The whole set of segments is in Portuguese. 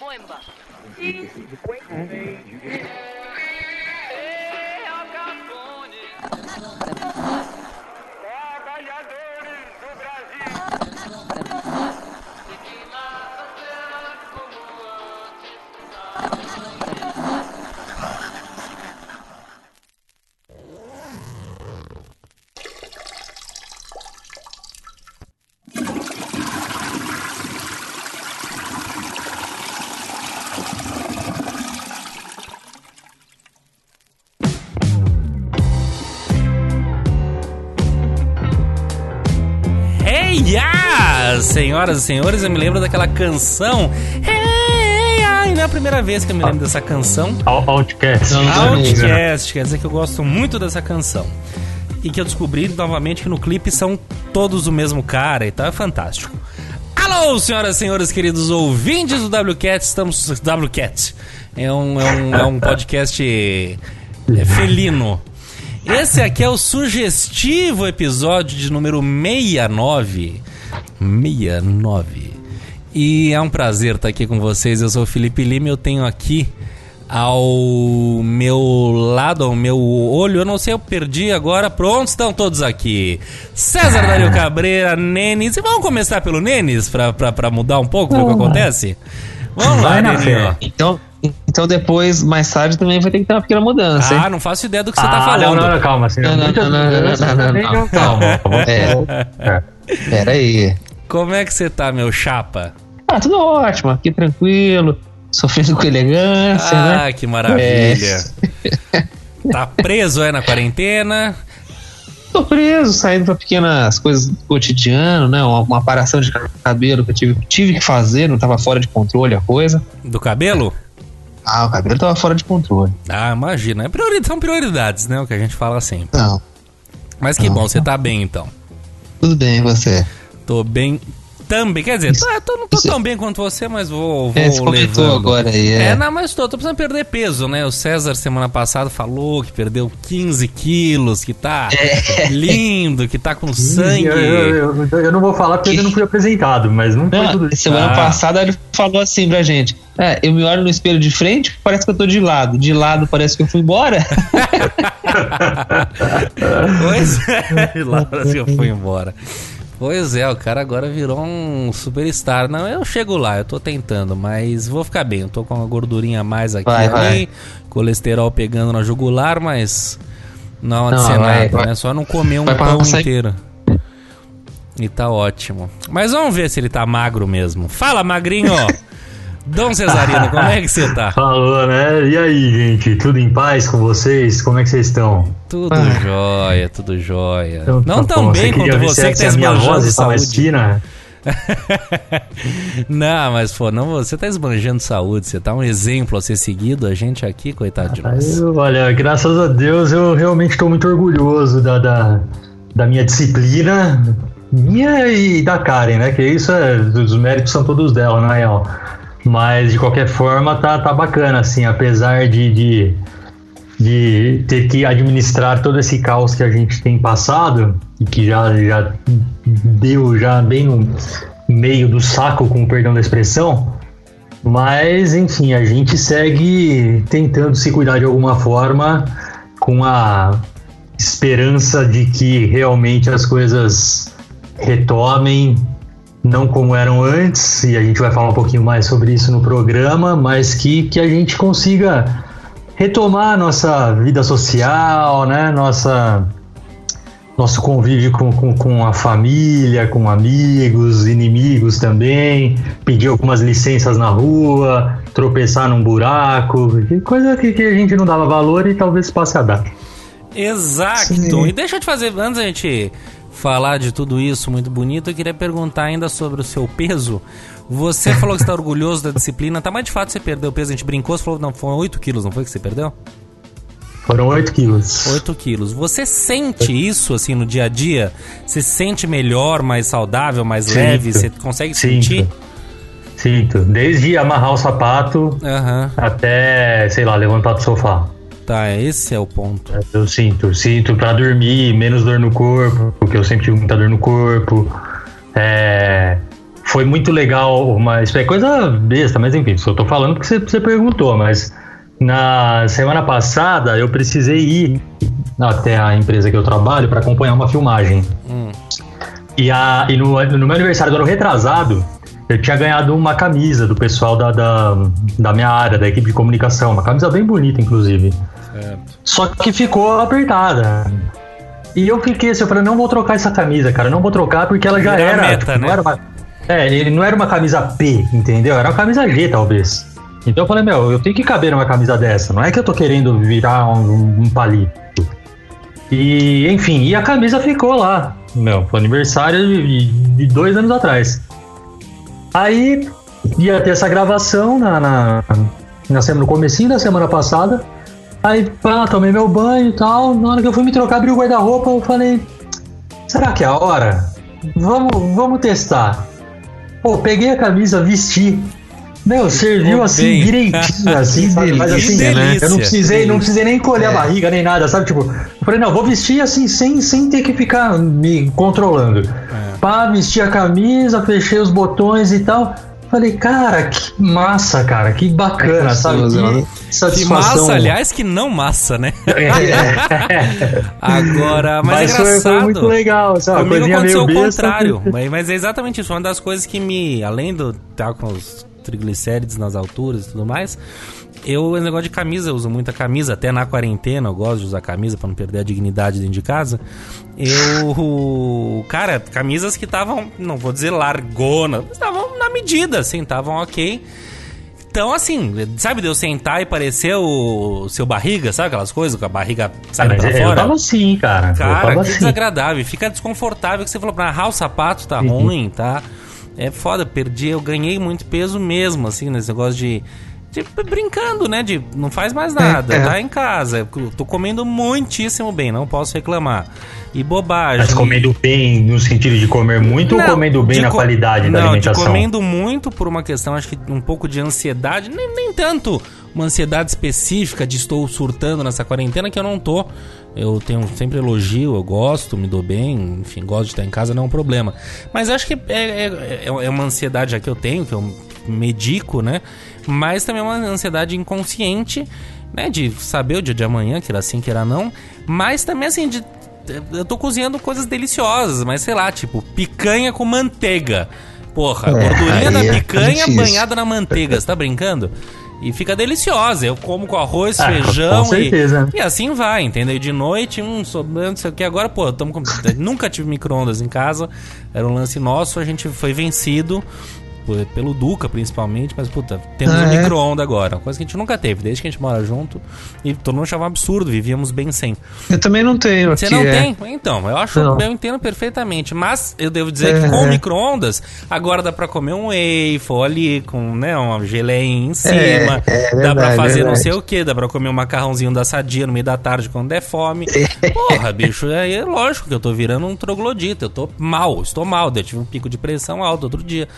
Bomba. Senhoras e senhores, eu me lembro daquela canção. Hey! E não é a primeira vez que eu me lembro dessa canção. Out- Outcast. Outcast, quer dizer que eu gosto muito dessa canção. E que eu descobri novamente que no clipe são todos o mesmo cara e tal, é fantástico. Alô, senhoras e senhores, queridos ouvintes do WCat, estamos. WCat é um, é um, é um podcast é, felino. Esse aqui é o sugestivo episódio de número 69. 69. E é um prazer estar aqui com vocês. Eu sou o Felipe Lima e eu tenho aqui ao meu lado, ao meu olho, eu não sei, eu perdi agora. Pronto, estão todos aqui. César Dario Cabreira, Nenes. E vamos começar pelo Nenes pra, pra, pra mudar um pouco o que acontece? Vamos lá, Vai Neninho. fé. Então, então depois, mais tarde, também vai ter que ter uma pequena mudança, hein? Ah, não faço ideia do que você tá Ah, falando. Não, não, não, calma. Assim, Não, não, muita- não, não, não, não, não, não, não. Calma. vamos- É. é. Pera aí. Como é que você tá, meu chapa? Ah, tudo ótimo, aqui tranquilo, sofrendo com elegância, Ah, né? que maravilha. Tá preso, é, na quarentena? Tô preso, saindo pra pequenas coisas do cotidiano, né? Uma, uma aparação de cabelo que eu tive, tive que fazer, não tava fora de controle a coisa. Do cabelo? Ah, o cabelo tava fora de controle. Ah, imagina. É priori- São prioridades, né? O que a gente fala sempre. Não, Mas que bom, você tá bem então. tudo bem, e você? Tô bem também. Quer dizer, tô, tô- não tô tão bem quanto você, mas vou, vou É, você comentou agora aí, É, é. não, mas tô, tô precisando perder peso, né? O César semana passada falou que perdeu 15 quilos, que tá É. lindo, que tá com sangue. Eu, eu- eu- eu não vou falar porque eu não fui apresentado, mas não foi Não, tudo isso. semana Ah. passada ele falou assim pra gente: É, eu me olho no espelho de frente, parece que eu tô de lado. De lado parece que eu fui embora. Pois é, Laura, que eu fui embora. Pois é, o cara agora virou um superstar. Não, eu chego lá, eu tô tentando, mas vou ficar bem. Eu tô com uma gordurinha a mais aqui Vai, vai. colesterol pegando na jugular, mas não vai, nada, vai. né? Só não comer um Vai pão inteiro. E tá ótimo. Mas vamos ver se ele tá magro mesmo. Fala, magrinho! Dom Cesarino, como é que você tá? Falou, né? E aí, gente? Tudo em paz com vocês? Como é que vocês estão? Tudo Ah. jóia, tudo jóia. Então, não tá tão bom. bem quanto você que se tá minha esbanjando voz está saúde. não, mas pô, não, você tá esbanjando saúde, você tá um exemplo a ser seguido, a gente aqui, coitado de nós. Eu, olha, graças a Deus eu realmente estou muito orgulhoso da, da, da minha disciplina, minha e da Karen, né? Que isso é, os méritos são todos dela, na real. Mas de qualquer forma tá, tá bacana, assim, apesar de, de, de ter que administrar todo esse caos que a gente tem passado e que já, já deu já bem no meio do saco, com o perdão da expressão. Mas, enfim, a gente segue tentando se cuidar de alguma forma com a esperança de que realmente as coisas retomem, não como eram antes, e a gente vai falar um pouquinho mais sobre isso no programa, mas que, que a gente consiga retomar nossa vida social, né? Nossa, nosso convívio com, com, com a família, com amigos, inimigos também, pedir algumas licenças na rua, tropeçar num buraco, coisa que, que a gente não dava valor e talvez passe a dar. Exato. Sim. E deixa eu te fazer, antes da gente falar de tudo isso muito bonito, eu queria perguntar ainda sobre o seu peso. Você falou que está orgulhoso da disciplina, tá? Mas de fato você perdeu peso, a gente brincou, você falou, não, foi 8 quilos, não foi que você perdeu? Foram 8 quilos. 8 quilos. Você sente isso, assim, no dia a dia? Você se sente melhor, mais saudável, mais Sinto. leve? Você consegue Sinto. sentir? Sinto. Desde amarrar o sapato Aham. até, sei lá, levantar do sofá. Tá, esse é o ponto. Eu sinto. Sinto pra dormir, menos dor no corpo, porque eu sempre tive muita dor no corpo. É, foi muito legal, mas é coisa besta, mas enfim, só tô falando porque você, você perguntou, mas na semana passada eu precisei ir até a empresa que eu trabalho para acompanhar uma filmagem. E, a, e no, no meu aniversário do ano retrasado, eu tinha ganhado uma camisa do pessoal da, da, da minha área, da equipe de comunicação, uma camisa bem bonita, inclusive. Só que ficou apertada. E eu fiquei assim, eu falei, não vou trocar essa camisa, cara, não vou trocar porque ela já Vira era. meta, tipo, né? não era uma, é, ele não era uma camisa P, entendeu? Era uma camisa G, talvez. Então eu falei, meu, eu tenho que caber numa camisa dessa. Não é que eu tô querendo virar um, um palito. E, enfim, e a camisa ficou lá. Meu, foi aniversário de, de dois anos atrás. Aí ia ter essa gravação na, na, na semana, no comecinho da semana passada. Aí, pá, tomei meu banho e tal. Na hora que eu fui me trocar, abri o guarda-roupa, eu falei, será que é a hora? Vamos, vamos testar. Pô, peguei a camisa, vesti. Meu, serviu assim direitinho, assim, sabe? Mas assim, delícia, né? eu não precisei, não precisei nem encolher É. a barriga nem nada, sabe? Tipo, eu falei, não, vou vestir assim, sem, sem ter que ficar me controlando. É. Pá, vesti a camisa, fechei os botões e tal. Falei, cara, que massa, cara, que bacana, É sabe? Que né? Que satisfação. massa, aliás, que não massa, né? É. Agora, mas, Mas é engraçado. foi muito legal, sabe? Comigo coisinha aconteceu meio o contrário. Mas, mas é exatamente isso. Uma das coisas que me. Além do estar com os triglicérides nas alturas e tudo mais. Eu, esse negócio de camisa, eu uso muita camisa, até na quarentena eu gosto de usar camisa pra não perder a dignidade dentro de casa. Eu. Cara, camisas que estavam, não vou dizer largona, mas estavam medida, assim, estavam ok. Então, assim, sabe de eu sentar e parecer o seu barriga, sabe aquelas coisas com a barriga saindo Mas pra eu fora? tava assim, cara. eu Cara, que assim. desagradável. Fica desconfortável que você falou, pra narrar o sapato tá Uhum. ruim, tá? É foda, perdi, eu ganhei muito peso mesmo, assim, nesse negócio de. De brincando, né? De não faz mais nada, é. tá em casa. Tô comendo muitíssimo bem, não posso reclamar. E bobagem. Mas comendo bem no sentido de comer muito Não, ou comendo bem na co- qualidade da não, alimentação? de comendo muito por uma questão, acho que um pouco de ansiedade, nem, nem tanto uma ansiedade específica de estou surtando nessa quarentena, que eu não tô. Eu tenho sempre elogio, eu gosto, me dou bem, enfim, gosto de estar em casa, não é um problema. Mas acho que é, é, é uma ansiedade já que eu tenho, que eu medico, né? Mas também é uma ansiedade inconsciente, né? De saber o dia de amanhã, que era assim, que era não. Mas também, assim, de eu tô cozinhando coisas deliciosas, mas sei lá, tipo, picanha com manteiga. Porra, É, gordurinha da é picanha difícil. banhada na manteiga, você tá brincando? E fica deliciosa. Eu como com arroz, Ah, feijão com certeza. e, e assim vai, entendeu? E de noite, um sobrando, não sei o que. Agora, pô, tamo com... nunca tive micro-ondas em casa. Era um lance nosso, a gente foi vencido por- pelo Duca, principalmente. Mas, puta, temos Ah, um é? micro-ondas agora. Uma coisa que a gente nunca teve, desde que a gente mora junto. E todo mundo achava um absurdo, vivíamos bem sem. Eu também não tenho. Você aqui, não é. tem? Então, eu acho, Não. eu entendo perfeitamente. Mas eu devo dizer que É. com micro-ondas, agora dá pra comer um waffle ali, com né, uma geleinha em cima. é dá pra verdade, fazer não verdade. sei o que, dá pra comer um macarrãozinho da sadia no meio da tarde quando der fome. Porra, bicho, aí é lógico que eu tô virando um troglodita. Eu tô mal, estou mal. Eu tive um pico de pressão alto outro dia.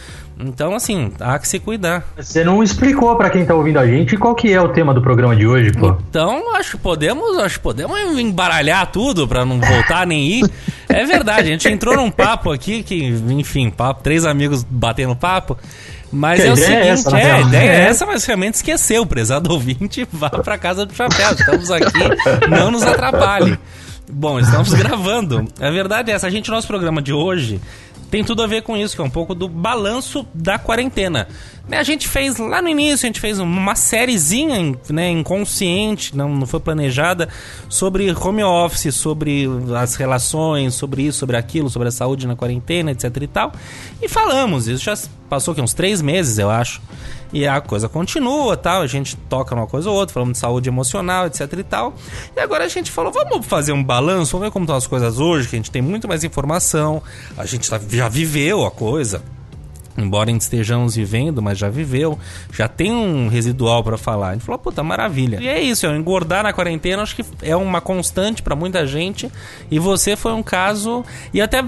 Então, assim, há que se cuidar. Você não explicou pra quem tá ouvindo a gente qual que é o tema do programa de hoje, pô. Então, acho que podemos, acho que podemos embaralhar tudo pra não voltar nem ir. É verdade, a gente entrou num papo aqui que, enfim, papo, três amigos batendo papo. Mas Que é o a ideia é seguinte, essa, na é, a ideia é É. essa, mas realmente esqueceu. Prezado ouvinte, vá pra casa do chapéu. Estamos aqui, não nos atrapalhe. Bom, estamos gravando. A verdade é essa, a gente, nosso programa de hoje tem tudo a ver com isso, que é um pouco do balanço da quarentena. Né, A gente fez lá no início, a gente fez uma sériezinha né, inconsciente, não, não foi planejada, sobre home office, sobre as relações, sobre isso, sobre aquilo, sobre a saúde na quarentena, etc e tal. E falamos, isso já passou aqui uns três meses, eu acho. E a coisa continua, tal, a gente toca numa coisa ou outra, falamos de saúde emocional, etc e tal. E agora a gente falou, vamos fazer um balanço, vamos ver como estão as coisas hoje, que a gente tem muito mais informação, a gente tá- já viveu a coisa. Embora estejamos vivendo, mas já viveu, já tem um residual pra falar. A gente falou, puta, maravilha. E é isso, é, engordar na quarentena acho que é uma constante pra muita gente. E você foi um caso. E até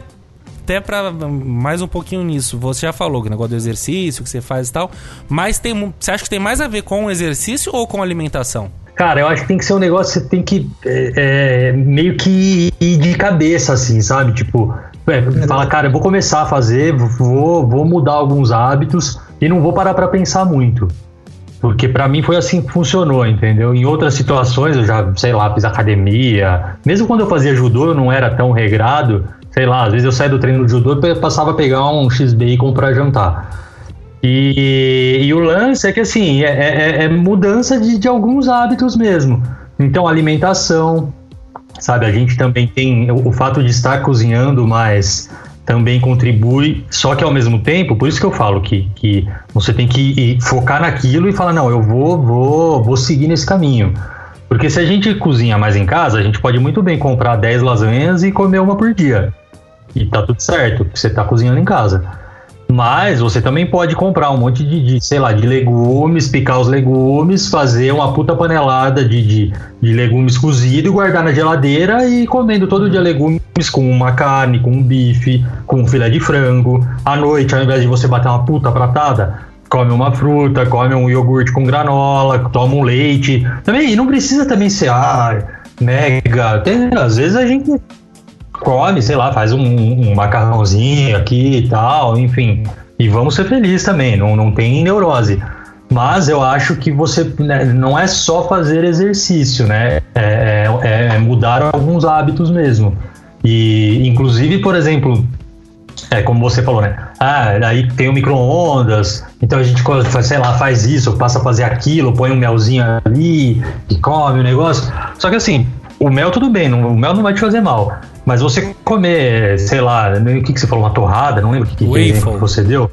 até para mais um pouquinho nisso, você já falou que negócio do exercício que você faz e tal, mas tem, você acha que tem mais a ver com o exercício ou com alimentação? Cara, eu acho que tem que ser um negócio que você tem que é, é, meio que ir de cabeça, assim, sabe? Tipo, é, fala, cara, eu vou começar a fazer, vou, vou mudar alguns hábitos e não vou parar para pensar muito. Porque para mim foi assim que funcionou, entendeu? Em outras situações eu já, sei lá, fiz academia. Mesmo quando eu fazia judô, eu não era tão regrado. Sei lá, às vezes eu saía do treino do judô e passava a pegar um X-Bacon pra jantar. E, e, o lance é que assim, é, é, é mudança de, de, alguns hábitos mesmo. Então, alimentação, sabe? A gente também tem o, o fato de estar cozinhando mais também contribui, só que ao mesmo tempo, por isso que eu falo que, que você tem que focar naquilo e falar, não, eu vou, vou, vou seguir nesse caminho. Porque se a gente cozinha mais em casa, a gente pode muito bem comprar 10 lasanhas e comer uma por dia. E tá tudo certo, você tá cozinhando em casa. Mas você também pode comprar um monte de, de, sei lá, de legumes, picar os legumes, fazer uma puta panelada de, de, de legumes cozido e guardar na geladeira e comendo todo dia legumes com uma carne, com um bife, com um filé de frango. À noite, ao invés de você bater uma puta pratada, come uma fruta, come um iogurte com granola, toma um leite. Também não precisa também ser ah, mega. Tem, às vezes a gente come, sei lá, faz um, um macarrãozinho aqui e tal, enfim. E vamos ser felizes também, não, não tem neurose. Mas eu acho que você né, não é só fazer exercício, né? É, é, é, mudar alguns hábitos mesmo. E, inclusive, por exemplo, é como você falou, né? Ah, aí tem o micro-ondas, então a gente, sei lá, faz isso, passa a fazer aquilo, põe um melzinho ali e come o negócio. Só que assim, o mel tudo bem, o mel não vai te fazer mal. Mas você comer, sei lá, o que, que você falou, uma torrada, não lembro o que, que, que você deu.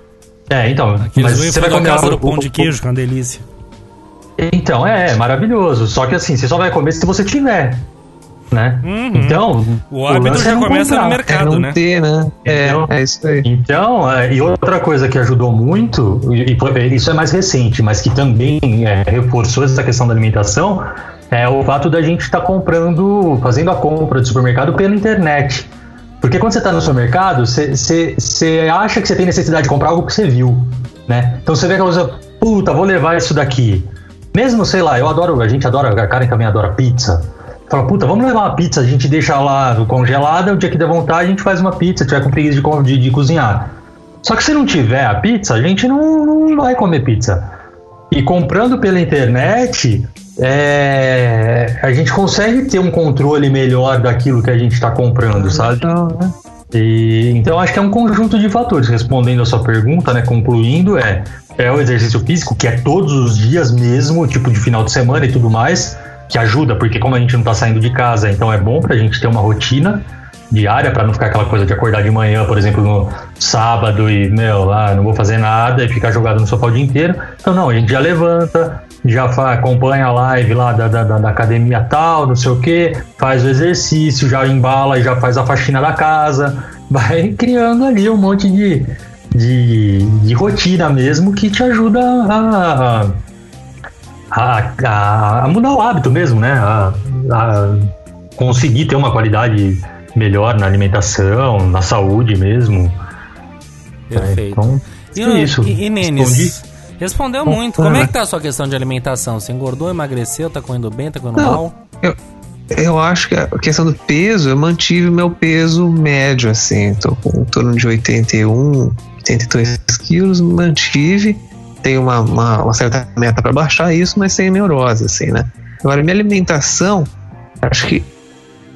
É, então. Aqueles mas você vai comer casa do pão de queijo, que é uma delícia. Então, é, é, maravilhoso. Só que assim, você só vai comer se você tiver. Né? Uhum. Então, o hábito o já é começa comprar. no mercado, é né? Ter, né? É, então, é isso aí. Então, é, e outra coisa que ajudou muito, e, e isso é mais recente, mas que também é, reforçou essa questão da alimentação, é o fato da gente estar tá comprando, fazendo a compra de supermercado pela internet. Porque quando você está no supermercado, você acha que você tem necessidade de comprar algo que você viu, né? Então você vê aquela coisa, puta, vou levar isso daqui. Mesmo, sei lá, eu adoro, a gente adora, a Karen também adora pizza. Fala, puta, vamos levar uma pizza, a gente deixa lá congelada, o dia que der vontade a gente faz uma pizza, tiver com preguiça de, de, de cozinhar. Só que se não tiver a pizza, a gente não, não vai comer pizza. E comprando pela internet, é, a gente consegue ter um controle melhor daquilo que a gente está comprando, sabe? Então, né? E, então acho que é um conjunto de fatores. Respondendo a sua pergunta, né, concluindo, é, é o exercício físico, que é todos os dias mesmo, tipo de final de semana e tudo mais, que ajuda, porque como a gente não está saindo de casa, então é bom para a gente ter uma rotina diária para não ficar aquela coisa de acordar de manhã, por exemplo, no sábado e, meu, ah, não vou fazer nada e ficar jogado no sofá o dia inteiro. Então, não, a gente já levanta, já acompanha a live lá da, da, da, academia tal, não sei o que, faz o exercício, já embala e já faz a faxina da casa, vai criando ali um monte de, de, de rotina mesmo que te ajuda a, a, a, a mudar o hábito mesmo, né? A, a conseguir ter uma qualidade melhor na alimentação, na saúde mesmo. Perfeito. É, então, e, é isso. E, e Nenes, respondeu muito. Como é que tá a sua questão de alimentação? Você engordou, emagreceu, tá comendo bem, tá comendo Não, mal? Eu, eu acho que a questão do peso, eu mantive o meu peso médio, assim. Tô com em torno de 81, 82 quilos, mantive. Tenho uma, uma, uma certa meta para baixar isso, mas sem neurose, assim, né? Agora, minha alimentação, acho que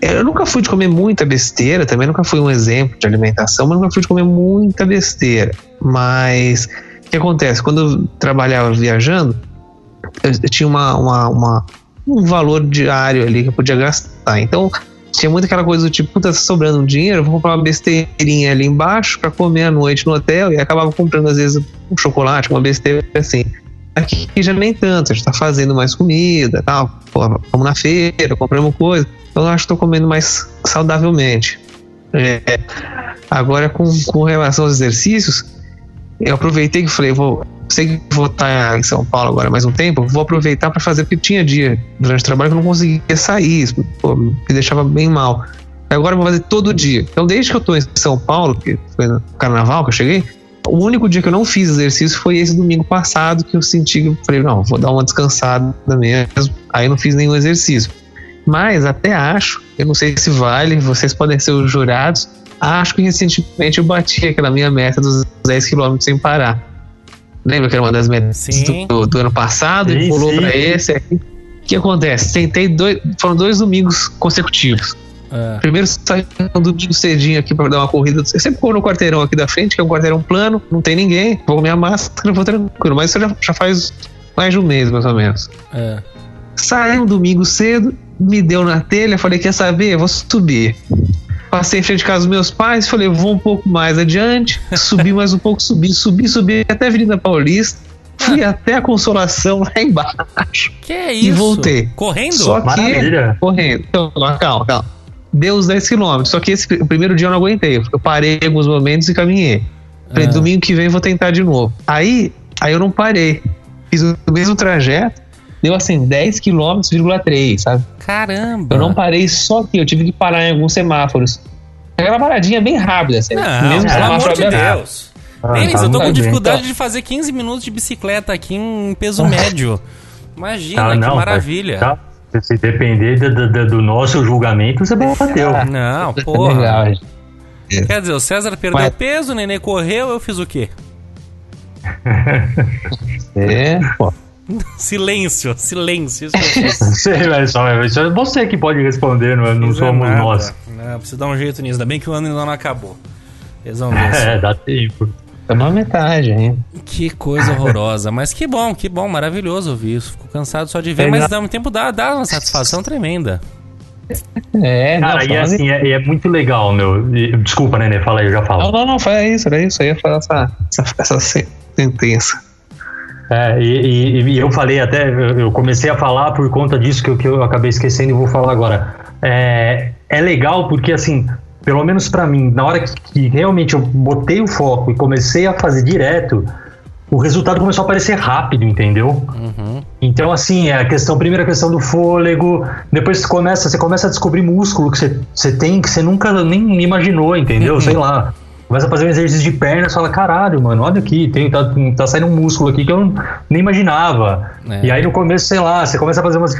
eu nunca fui de comer muita besteira, também nunca fui um exemplo de alimentação, mas nunca fui de comer muita besteira. Mas que acontece? Quando eu trabalhava viajando, eu tinha uma, uma, uma um valor diário ali que eu podia gastar. Então, tinha muito aquela coisa do tipo, puta, tá sobrando um dinheiro, vou comprar uma besteirinha ali embaixo para comer à noite no hotel e acabava comprando às vezes um chocolate, uma besteira assim. Aqui já nem tanto, a gente tá fazendo mais comida, tal, pô, vamos na feira, compramos coisa. Então eu acho que estou comendo mais saudavelmente. É, agora, com, com relação aos exercícios, eu aproveitei que falei, vou, sei que vou estar em São Paulo agora mais um tempo, vou aproveitar para fazer, porque tinha dia durante o trabalho que eu não conseguia sair, pô, me deixava bem mal. Agora eu vou fazer todo dia. Então, desde que eu estou em São Paulo, que foi no carnaval que eu cheguei, o único dia que eu não fiz exercício foi esse domingo passado, que eu senti que eu falei, não, vou dar uma descansada mesmo. Aí eu não fiz nenhum exercício. Mas até acho, eu não sei se vale, vocês podem ser os jurados, acho que recentemente eu bati aquela minha meta dos 10 km sem parar. Lembra que era uma das metas do, do ano passado e Sim, pulou sim. pra esse aqui. O que acontece? Tentei dois. Foram dois domingos consecutivos. É. Primeiro saí um domingo cedinho aqui pra dar uma corrida. Eu sempre corro no quarteirão aqui da frente, que é um quarteirão plano, não tem ninguém. Vou com minha máscara, vou tranquilo. Mas isso já, já faz mais de um mês, mais ou menos. É. Saí um domingo cedo, me deu na telha, falei, quer saber? Vou subir. Passei em frente de casa dos meus pais, falei, vou um pouco mais adiante, subi mais um pouco, subi, subi, subi até a Avenida Paulista, fui até a Consolação lá embaixo. Que é E isso? voltei. Correndo? Só que, Maravilha. correndo, então, calma, calma. Deu os 10 km, só que esse o primeiro dia eu não aguentei, eu parei em alguns momentos e caminhei. Falei, Ah. domingo que vem eu vou tentar de novo. Aí, aí eu não parei. Fiz o mesmo trajeto, deu assim 10 km,3, sabe? Caramba. Eu não parei só que eu tive que parar em alguns semáforos. Aquela paradinha bem rápida, assim. Não, mesmo pelo amor de. Deus. Ah, Denis, tá eu tô com dificuldade Então. de fazer 15 minutos de bicicleta aqui em peso médio. Imagina, Ah, que não, maravilha. Tá? Se depender do, do- do nosso julgamento, você bateu. Ah. Não, É porra. legal, gente. Quer dizer, o César perdeu Mas- peso, o Nenê correu, eu fiz o quê? É, pô. Silêncio, silêncio. Isso que eu fiz. Você, vai só, é você que pode responder, não, não somos nada. nós. Não, preciso dar um jeito nisso. Ainda bem que o ano ainda não acabou. Eles vão ver. É, dá tempo. É uma metade ainda. Que coisa horrorosa. Mas que bom, que bom, maravilhoso ouvir isso. Fico cansado só de ver, Legal. mas ao mesmo tempo dá, dá uma satisfação tremenda. É, Cara, não, e é fala- assim, é, é muito legal, meu. E- Desculpa, Nenê, fala aí, eu já Não, falo. não, não, faz isso, era isso. Eu ia falar essa, essa, essa se- sentença. É, e, e- e eu falei até, eu comecei a falar por conta disso que, eu- que eu acabei esquecendo e vou falar agora. É, é legal porque, assim, pelo menos pra mim, na hora que, que realmente eu botei o foco e comecei a fazer direto, o resultado começou a aparecer rápido, entendeu? Uhum. Então, assim, é a questão, primeira questão do fôlego, depois você começa, você começa a descobrir músculo que você, você tem que você nunca nem imaginou, entendeu? Sei lá. Começa a fazer um exercício de perna e fala, caralho, mano, olha aqui, tem, tá, tá saindo um músculo aqui que eu não- nem imaginava. É. E aí no começo, sei lá, você começa a fazer umas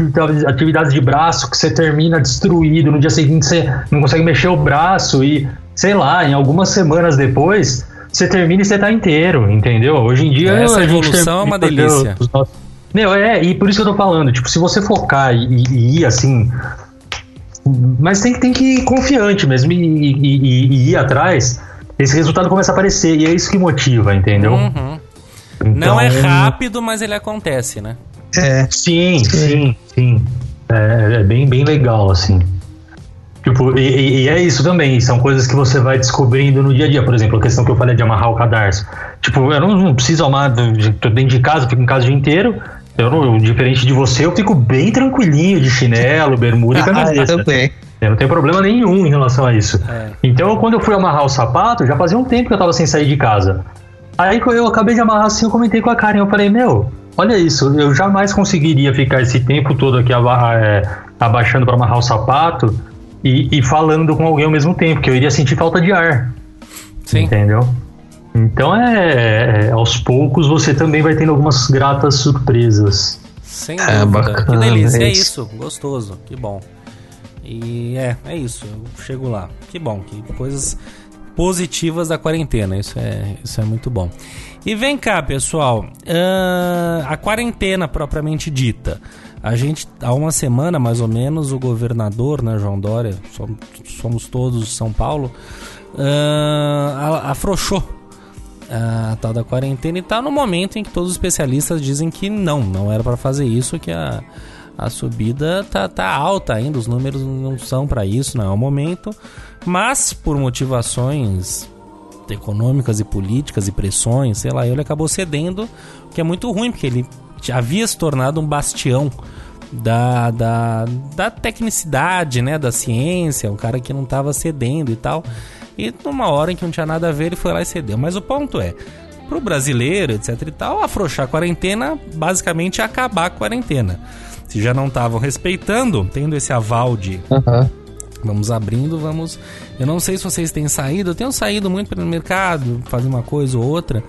atividades- de braço que você termina destruído, no dia seguinte você não consegue mexer o braço e, sei lá, em algumas semanas depois, você termina e você tá inteiro, entendeu? Hoje em dia... Essa a gente evolução é uma delícia. os nossos- Meu, é, e por isso que eu tô falando, tipo, se você focar e, e- ir assim. Mas tem, que- tem que ir confiante mesmo e, e- e- e ir atrás, esse resultado começa a aparecer, e é isso que motiva, entendeu? Uhum. Então, Não é rápido, mas ele acontece, né? É, Sim, sim, sim. É, é bem, bem legal, assim. Tipo, e, e- é isso também, são coisas que você vai descobrindo no dia a dia. Por exemplo, a questão que eu falei de amarrar o cadarço. Tipo, eu não, não preciso amar, tô dentro de casa, fico em casa o dia inteiro. Eu não, diferente de você, eu fico bem tranquilinho de chinelo, bermuda e ah, eu camiseta. também. Eu não tenho problema nenhum em relação a isso. É. Então, quando eu fui amarrar o sapato, já fazia um tempo que eu tava sem sair de casa. Aí, quando eu acabei de amarrar assim, eu comentei com a Karen. Eu falei, meu, olha isso, eu jamais conseguiria ficar esse tempo todo aqui aba- é, abaixando para amarrar o sapato e, e falando com alguém ao mesmo tempo, que eu iria sentir falta de ar. Sim. Entendeu? Então, é, é, aos poucos você também vai tendo algumas gratas surpresas. Sem É, dúvida. bacana, que delícia, é é isso. Gostoso, que bom. E é, é isso. Eu chego lá. Que bom, que coisas positivas da quarentena. Isso é, isso é muito bom. E vem cá, pessoal. ahn, a quarentena propriamente dita. A gente, há uma semana mais ou menos, o governador, né, João Dória, somos, somos todos São Paulo, a- afrouxou a tal da quarentena e tá no momento em que todos os especialistas dizem que não, não era para fazer isso, que a, a subida tá, tá alta ainda, os números não são para isso, não é o momento, mas por motivações econômicas e políticas e pressões, sei lá, ele acabou cedendo, o que é muito ruim, porque ele havia se tornado um bastião da, da, da tecnicidade, né, da ciência, um cara que não estava cedendo e tal. E numa hora em que não tinha nada a ver, ele foi lá e cedeu. Mas o ponto é, pro brasileiro, etc e tal, afrouxar a quarentena, basicamente é acabar a quarentena. Se já não estavam respeitando, tendo esse aval de Aham. Vamos abrindo, vamos. Eu não sei se vocês têm saído. Eu tenho saído muito pelo mercado, fazer uma coisa ou outra.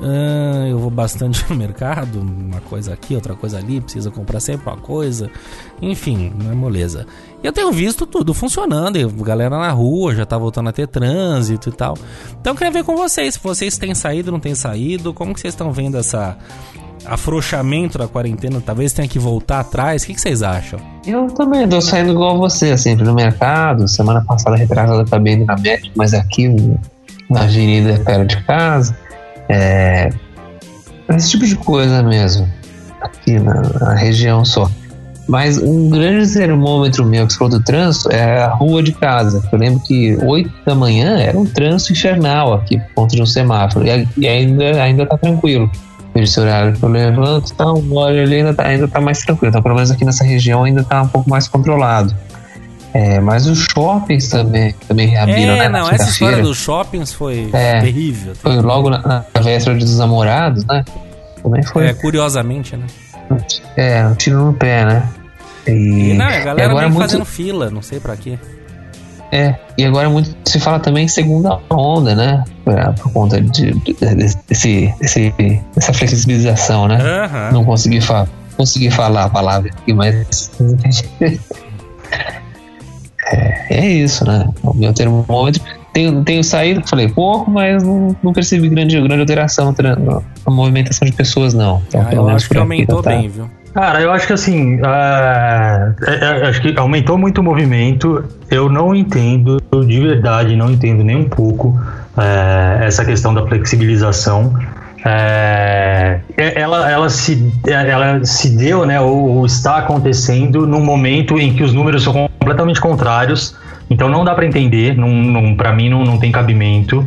Ah, eu vou bastante no mercado, uma coisa aqui, outra coisa ali. Precisa comprar sempre uma coisa. Enfim, não é moleza. E eu tenho visto tudo funcionando. e galera na rua já tá voltando a ter trânsito e tal. Então eu queria ver com vocês. Se vocês têm saído, não têm saído. Como que vocês estão vendo essa afrouxamento da quarentena? Talvez tenha que voltar atrás. O que, que vocês acham? Eu também tô saindo igual você, assim, no mercado. Semana passada, retrasada, eu também indo na médica, mas aqui na avenida perto de casa. É, esse tipo de coisa mesmo. Aqui na, na região só. Mas um grande termômetro meu que você falou do trânsito é a rua de casa. Eu lembro que 8 da manhã era um trânsito infernal aqui, por conta de um semáforo. E, e ainda, ainda tá tranquilo. Esse horário que eu levanto, tá, uma hora ali ainda tá, ainda tá mais tranquilo. Então, pelo menos aqui nessa região ainda tá um pouco mais controlado. É, mas os shoppings também, também reabriram, é, né? não, essa história dos shoppings foi É. terrível. Foi logo na, na véspera dos namorados, né? Também foi. É, curiosamente, né? É, um tiro no pé, né? E, E não, a e galera agora vem muito, fazendo fila, não sei pra quê. É, e agora muito se fala também segunda onda, né? Por, por conta de, de- desse, desse, dessa flexibilização, né? Aham. Não consegui, fa consegui falar a palavra aqui, mas. é, é isso, né? O meu termômetro. Tenho, tenho saído, falei pouco, mas não, não percebi grande, grande alteração na movimentação de pessoas, não. Então, Ah, eu acho que aqui aumentou tá- bem, viu? Cara, eu acho que assim, é, é, é, acho que aumentou muito o movimento. Eu não entendo, de verdade, não entendo nem um pouco é, essa questão da flexibilização. É, é- ela, ela, se, ela se deu, né, ou, ou está acontecendo num momento em que os números são completamente contrários. Então não dá para entender, não, não, para mim não, não tem cabimento.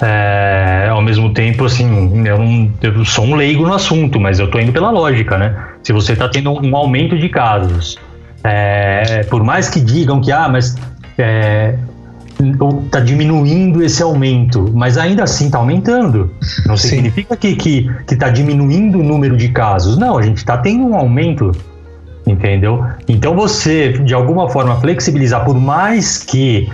É, ao mesmo tempo, assim, eu, não, eu sou um leigo no assunto, mas eu tô indo pela lógica, né? Se você tá tendo um aumento de casos, é, por mais que digam que, ah, mas é, tá diminuindo esse aumento, mas ainda assim tá aumentando. Não Sim. significa que, que, que tá diminuindo o número de casos. Não, a gente tá tendo um aumento entendeu? Então você, de alguma forma, flexibilizar, por mais que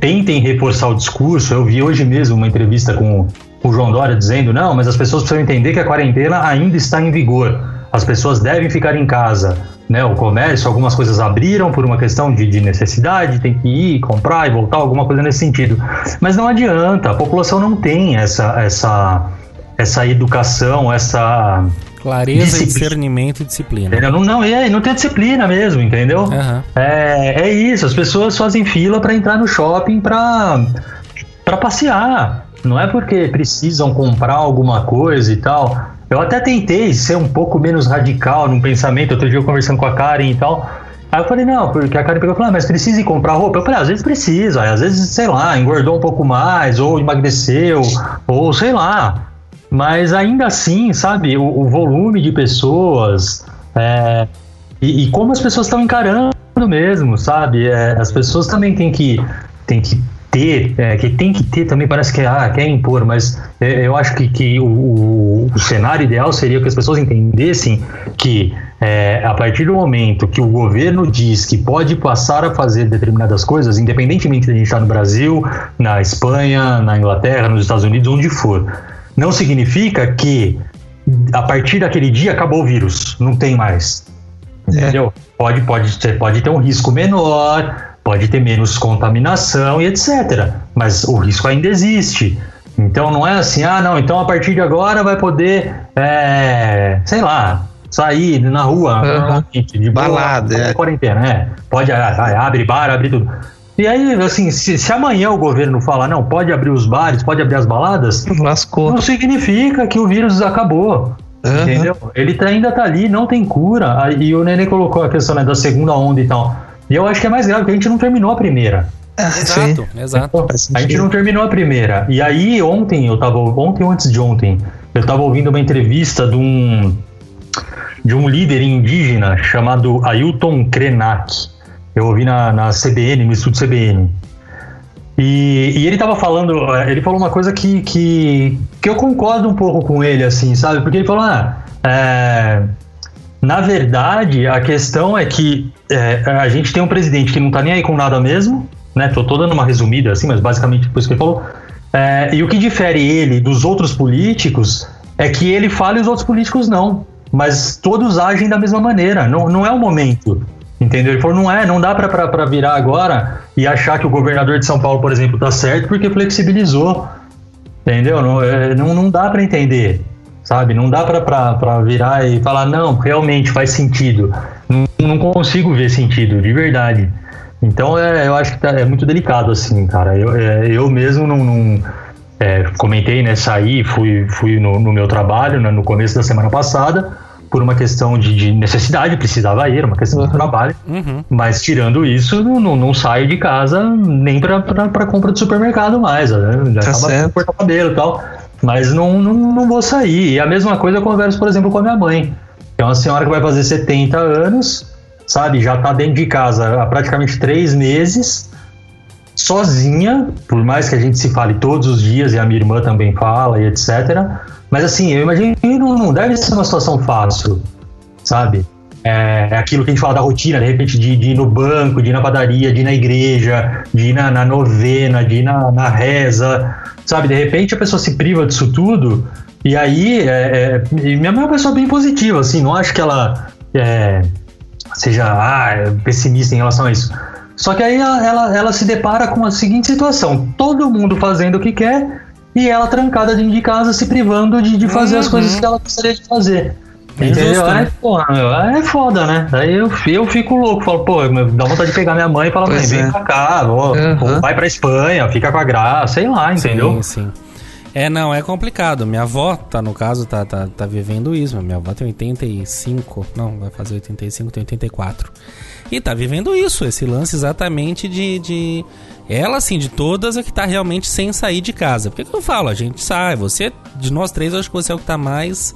tentem reforçar o discurso, eu vi hoje mesmo uma entrevista com o João Dória dizendo, não, mas as pessoas precisam entender que a quarentena ainda está em vigor, as pessoas devem ficar em casa, né? O comércio, algumas coisas abriram por uma questão de, de necessidade, tem que ir, comprar e voltar, alguma coisa nesse sentido. Mas não adianta, a população não tem essa, essa, essa educação, essa Clareza, Disciplina. discernimento e disciplina. Entendeu? Não, não, é, não tem disciplina mesmo, entendeu? Aham. É, é isso, as pessoas fazem fila para entrar no shopping para para passear. Não é porque precisam comprar alguma coisa e tal. Eu até tentei ser um pouco menos radical num pensamento. Outro dia eu conversando com a Karen e tal. Aí eu falei, não, porque a Karen pegou e falou, ah, mas precisa ir comprar roupa? Eu falei, ah, às vezes precisa, às vezes, sei lá, engordou um pouco mais, ou emagreceu, ou sei lá. Mas ainda assim, sabe, o, o volume de pessoas é, e, e como as pessoas estão encarando mesmo, sabe? É, as pessoas também têm que, têm que ter, é, que tem que ter também, parece que ah, quer impor, mas é, eu acho que, que o, o- o cenário ideal seria que as pessoas entendessem que é, a partir do momento que o governo diz que pode passar a fazer determinadas coisas, independentemente de a gente estar no Brasil, na Espanha, na Inglaterra, nos Estados Unidos, onde for, não significa que a partir daquele dia acabou o vírus, não tem mais. Entendeu? Pode, pode, ter, pode ter um risco menor, pode ter menos contaminação e etc. Mas o risco ainda existe. Então não é assim, ah, não, então a partir de agora vai poder, é, sei lá, sair na rua, normalmente, de boa, Balada, é. é. quarentena, é. Pode, ah, abre bar, abre tudo. E aí, assim, se, se amanhã o governo falar, não, pode abrir os bares, pode abrir as baladas, Lascou. não significa que o vírus acabou. Aham. Entendeu? Ele tá- ainda tá ali, não tem cura. Aí- E o Nenê colocou a questão né, da segunda onda e tal. E eu acho que é mais grave, porque a gente não terminou a primeira. Ah, sim. Exato, exato. Pô, faz A gente não terminou a primeira. E aí, ontem, eu tava. Ontem ou antes de ontem, eu tava ouvindo uma entrevista de um. De um líder indígena chamado Ailton Krenak. Eu ouvi na, na CBN, no estúdio CBN. E, e ele tava falando, eh, ele falou uma coisa que, que, que eu concordo um pouco com ele, assim, sabe? Porque ele falou, ah, é, Na verdade, a questão é que é, a gente tem um presidente que não tá nem aí com nada mesmo, né? Tô, tô dando uma resumida assim, mas basicamente por isso que ele falou. É, e o que difere ele dos outros políticos é que ele fala e os outros políticos não. Mas todos agem da mesma maneira. Não, não é o momento. Entendeu? Ele falou, não é, não dá pra virar agora e achar que o governador de São Paulo, por exemplo, tá certo porque flexibilizou. Entendeu? Não, é, não, não dá para entender. Sabe? Não dá pra virar e falar, não, realmente faz sentido. Não, não consigo ver sentido, de verdade. Então é, eu acho que tá, é muito delicado, assim, cara. Eu, é, eu mesmo não. não é, comentei, né? Saí, fui, fui no, no meu trabalho né, no começo da semana passada, por uma questão de, de necessidade, precisava ir, uma questão Uhum. de trabalho. Uhum. Mas tirando isso, não, não, saio de casa nem pra compra de supermercado mais. Né? Já Tá certo. cortar cabelo e tal. Mas não, não, não vou sair. E a mesma coisa eu converso, por exemplo, com a minha mãe. Que é uma senhora que vai fazer 70 anos, sabe? Já tá dentro de casa há praticamente três meses, sozinha, por mais que a gente se fale todos os dias, e a minha irmã também fala, e etc. Mas assim, eu imagino que não, deve ser uma situação fácil, sabe? É, é aquilo que a gente fala da rotina, de repente, de, de ir no banco, de ir na padaria, de ir na igreja, de ir na, na novena, de ir na, na reza, sabe? De repente a pessoa se priva disso tudo, e aí, é, é, minha mãe é uma pessoa bem positiva, assim, não acho que ela é, seja ah, é pessimista em relação a isso. Só que aí ela, ela, ela se depara com a seguinte situação: todo mundo fazendo o que quer e ela trancada dentro de casa se privando de, de fazer as Uhum. coisas que ela gostaria de fazer. É Entendeu? né? porra, meu, é foda, né? Aí eu, eu fico louco, falo, pô, meu, dá vontade de pegar minha mãe e falar, mãe, Pois vem é. pra cá, ó, Uhum. vai pra Espanha, fica com a graça, sei lá, entendeu? Sim, sim. É, não, é complicado. Minha avó, tá, no caso, tá, tá, tá vivendo isso. Minha avó tem 85, não, vai fazer 85, tem 84. E tá vivendo isso, esse lance exatamente de. de ela, assim, de todas, é que tá realmente sem sair de casa. Por que, que eu falo? A gente sai, você, de nós três, eu acho que você é o que tá mais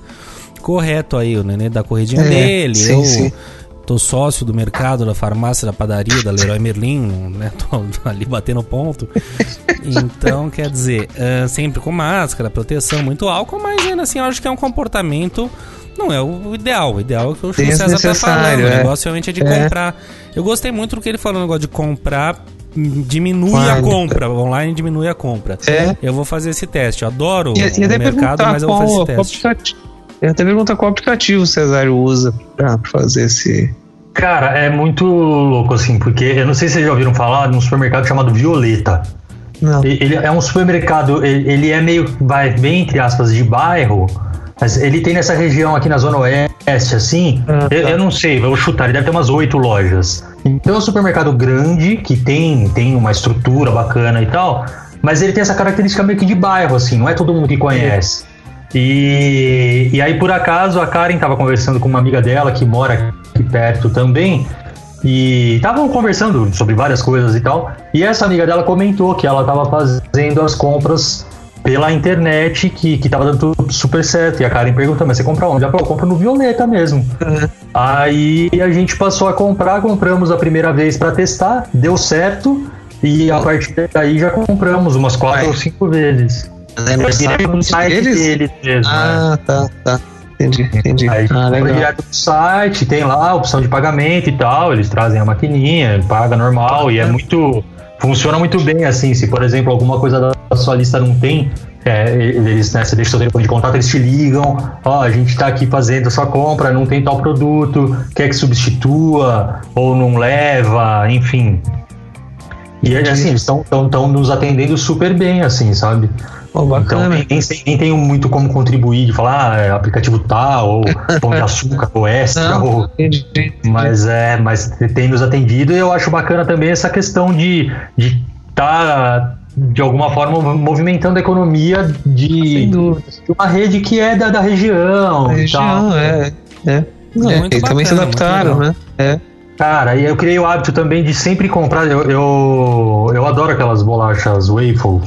correto aí, o nenê da corridinha É, dele. sim, eu sim. tô sócio do mercado, da farmácia, da padaria, da Leroy Merlin, né? Tô ali batendo ponto. Então, quer dizer, ah, sempre com máscara, proteção, muito álcool, mas ainda assim eu acho que é um comportamento. Não é o ideal. O ideal é o que o Chico César tá falando. O é. negócio realmente é de É. comprar. Eu gostei muito do que ele falou, o negócio de comprar hum, diminui a Claro. compra. Online diminui a compra. É. Eu vou fazer esse teste. Eu adoro E, e o até mercado, perguntar mas eu vou fazer qual, esse teste. aplicativo. Eu até perguntar qual aplicativo o Cesário usa pra fazer esse. Cara, é muito louco, assim, porque eu não sei se vocês já ouviram falar de um supermercado chamado Violeta. Não. Ele é um supermercado, ele ele é meio, vai, bem entre aspas, de bairro, mas ele tem nessa região aqui na Zona Oeste, assim, Ah, eu, tá. eu não sei, vou chutar, ele deve ter umas oito lojas. Então é um supermercado grande, que tem, tem uma estrutura bacana e tal, mas ele tem essa característica meio que de bairro, assim, não é todo mundo que conhece. E, e aí, por acaso, a Karen estava conversando com uma amiga dela que mora aqui perto também. E estavam conversando sobre várias coisas e tal. E essa amiga dela comentou que ela estava fazendo as compras pela internet, que, que tava dando tudo super certo. E a Karen perguntou, mas você compra onde? Eu compro no Violeta mesmo. Aí a gente passou a comprar, compramos a primeira vez para testar, deu certo. E a partir daí já compramos umas quatro Vai. ou cinco vezes. É no É direto no site deles? deles mesmo. né? Ah, tá, tá. Entendi, entendi. Aí Ah, legal. direto no site, tem lá a opção de pagamento e tal, eles trazem a maquininha, paga normal e é muito. Funciona muito bem assim. Se, por exemplo, alguma coisa da sua lista não tem, é, eles, né, você deixa seu telefone de contato, eles te ligam, ó, a gente tá aqui fazendo a sua compra, não tem tal produto, quer que substitua ou não leva, enfim. E assim, eles estão nos atendendo super bem, assim, sabe? Pô, Então nem, nem, tenho muito como contribuir de falar ah, é aplicativo tal, ou pão de açúcar, ou extra, Não, ou mas é, mas tem nos atendido e eu acho bacana também essa questão de de tá de alguma forma movimentando a economia de, dúvida. de uma rede que é da, da região. A e tal. região, é. É. Não, É, eles também se bacana, adaptaram, né? É. Cara, e eu criei o hábito também de sempre comprar. Eu, eu, eu adoro aquelas bolachas waffle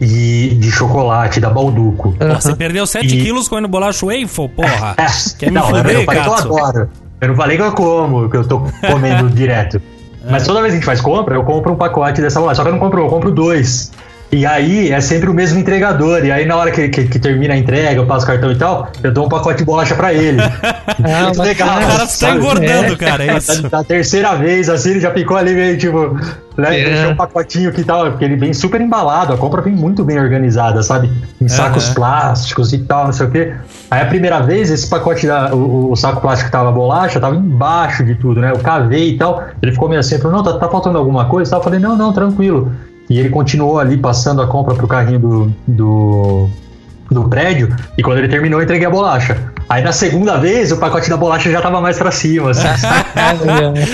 e de chocolate da Balduco. Você perdeu 7 E- quilos comendo bolacha waffle, porra. Quer me não, eu fuder, não falei que eu adoro. Eu não falei que eu como, que eu tô comendo direto. Mas toda vez que a gente faz compra, eu compro um pacote dessa bolacha. Só que eu não compro, eu compro dois. E aí é sempre o mesmo entregador. E aí na hora que, que, que termina a entrega, eu passo o cartão e tal, eu dou um pacote de bolacha pra ele. Ah, Muito legal. O cara tá engordando, cara, é isso. Da, da terceira vez, assim, ele já ficou ali meio tipo, né? É. Deixou um pacotinho que tal, porque ele vem super embalado, a compra vem muito bem organizada, sabe? Em sacos Aham. plásticos e tal, não sei o quê. Aí a primeira vez, esse pacote, da, o, o saco plástico que tava bolacha, tava embaixo de tudo, né? Eu cavei e tal. Ele ficou meio assim, falou, não, tá, tá faltando alguma coisa e tal. Eu falei, não, não, tranquilo. E ele continuou ali passando a compra pro carrinho do, do, do prédio. E quando ele terminou, eu entreguei a bolacha. Aí na segunda vez, o pacote da bolacha já tava mais pra cima, assim.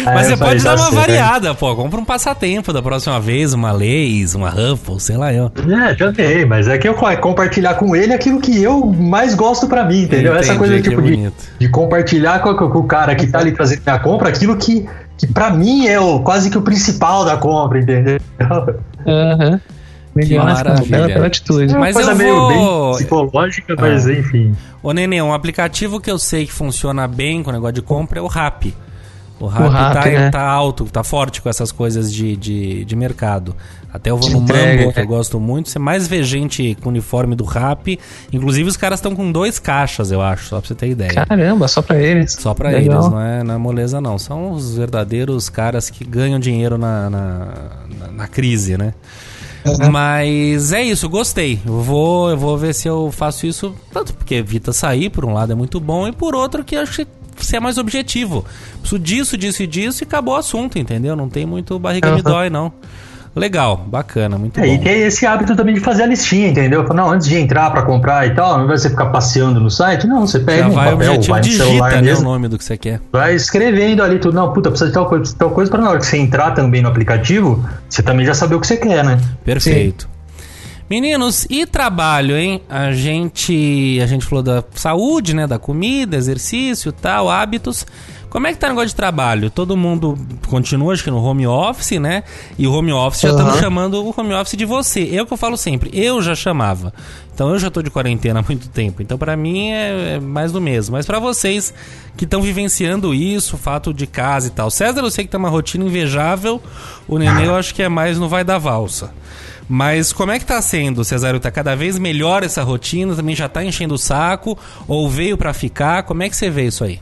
Mas Aí você falei, pode dar uma certo. variada, pô. Compra um passatempo da próxima vez, uma Lays, uma Ruffles, sei lá eu. É, também, mas é que eu co- compartilhar com ele aquilo que eu mais gosto pra mim, entendeu? Essa Entendi, coisa que tipo de, de compartilhar com, com- com o cara que tá ali trazendo minha compra, aquilo que, que pra mim é o, quase que o principal da compra, entendeu? Aham. Legal, Que maravilha. bela, atitude. Mas coisa eu meio vou- bem psicológica, mas Ah. enfim. Ô, Nenê, um aplicativo que eu sei que funciona bem com o negócio de compra é o Rappi. O Rappi, Rappi, tá, né? tá alto, tá forte com essas coisas de, de, de mercado. Até eu vou no Mambo, que é. eu gosto muito. Você mais vê gente com uniforme do Rappi. Inclusive, os caras estão com dois caixas, eu acho, só pra você ter ideia. Caramba, só pra eles. Só pra Legal. eles, não é na moleza, não. São os verdadeiros caras que ganham dinheiro na, na, na- na crise, né? Mas é isso, gostei. Eu vou, eu vou ver se eu faço isso, tanto porque evita sair, por um lado é muito bom, e por outro que acho que você é mais objetivo. Preciso disso, disso e disso e acabou o assunto, entendeu? Não tem muito barriga me Aham. dói, não. Legal, bacana, muito É, e bom. tem esse hábito também de fazer a listinha, entendeu? Não, antes de entrar pra comprar e tal, invés de você ficar passeando no site, não, você pega Já um vai o papel, objetivo, vai no digita celular né, o mesmo, nome do que você quer. vai escrevendo ali tudo. Não, puta, precisa de tal coisa, precisa de tal coisa, pra na hora que você entrar também no aplicativo, você também já saber o que você quer, né? Perfeito. Meninos, e trabalho, hein? A gente, a gente falou da saúde, né? Da comida, exercício, tal, hábitos. Como é que tá o negócio de trabalho? Todo mundo continua, acho que no home office, né? E o home office já estamos chamando o home office de você. É o que eu falo sempre, eu já chamava. Então eu já tô de quarentena há muito tempo. Então pra mim é, é mais do mesmo. Mas pra vocês que estão vivenciando isso, o fato de casa e tal. César, eu sei que tem uma rotina invejável. O Nenê eu acho que é mais no vai da valsa. Mas como é que tá sendo, Cesário? Tá cada vez melhor essa rotina? Também já tá enchendo o saco? Ou veio pra ficar? Como é que você vê isso aí?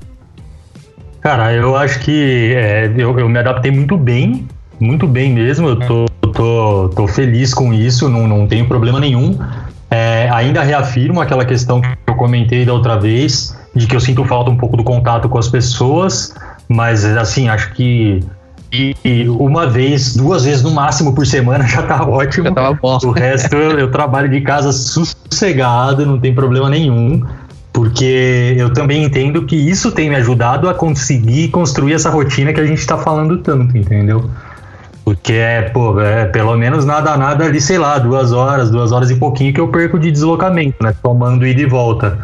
Cara, eu acho que é, eu, eu me adaptei muito bem, muito bem mesmo. Eu tô, tô, tô feliz com isso, não, não tenho problema nenhum. É, ainda reafirmo aquela questão que eu comentei da outra vez, de que eu sinto falta um pouco do contato com as pessoas, mas assim, acho que e- e uma vez, duas vezes no máximo por semana já tá ótimo. Já tava bom. O resto eu, eu trabalho de casa sossegado, não tem problema nenhum. Porque eu também entendo que isso tem me ajudado a conseguir construir essa rotina que a gente tá falando tanto, entendeu? Porque é, pô, é pelo menos nada, nada ali, sei lá, duas horas, duas horas e pouquinho que eu perco de deslocamento, né? Tomando ida e volta.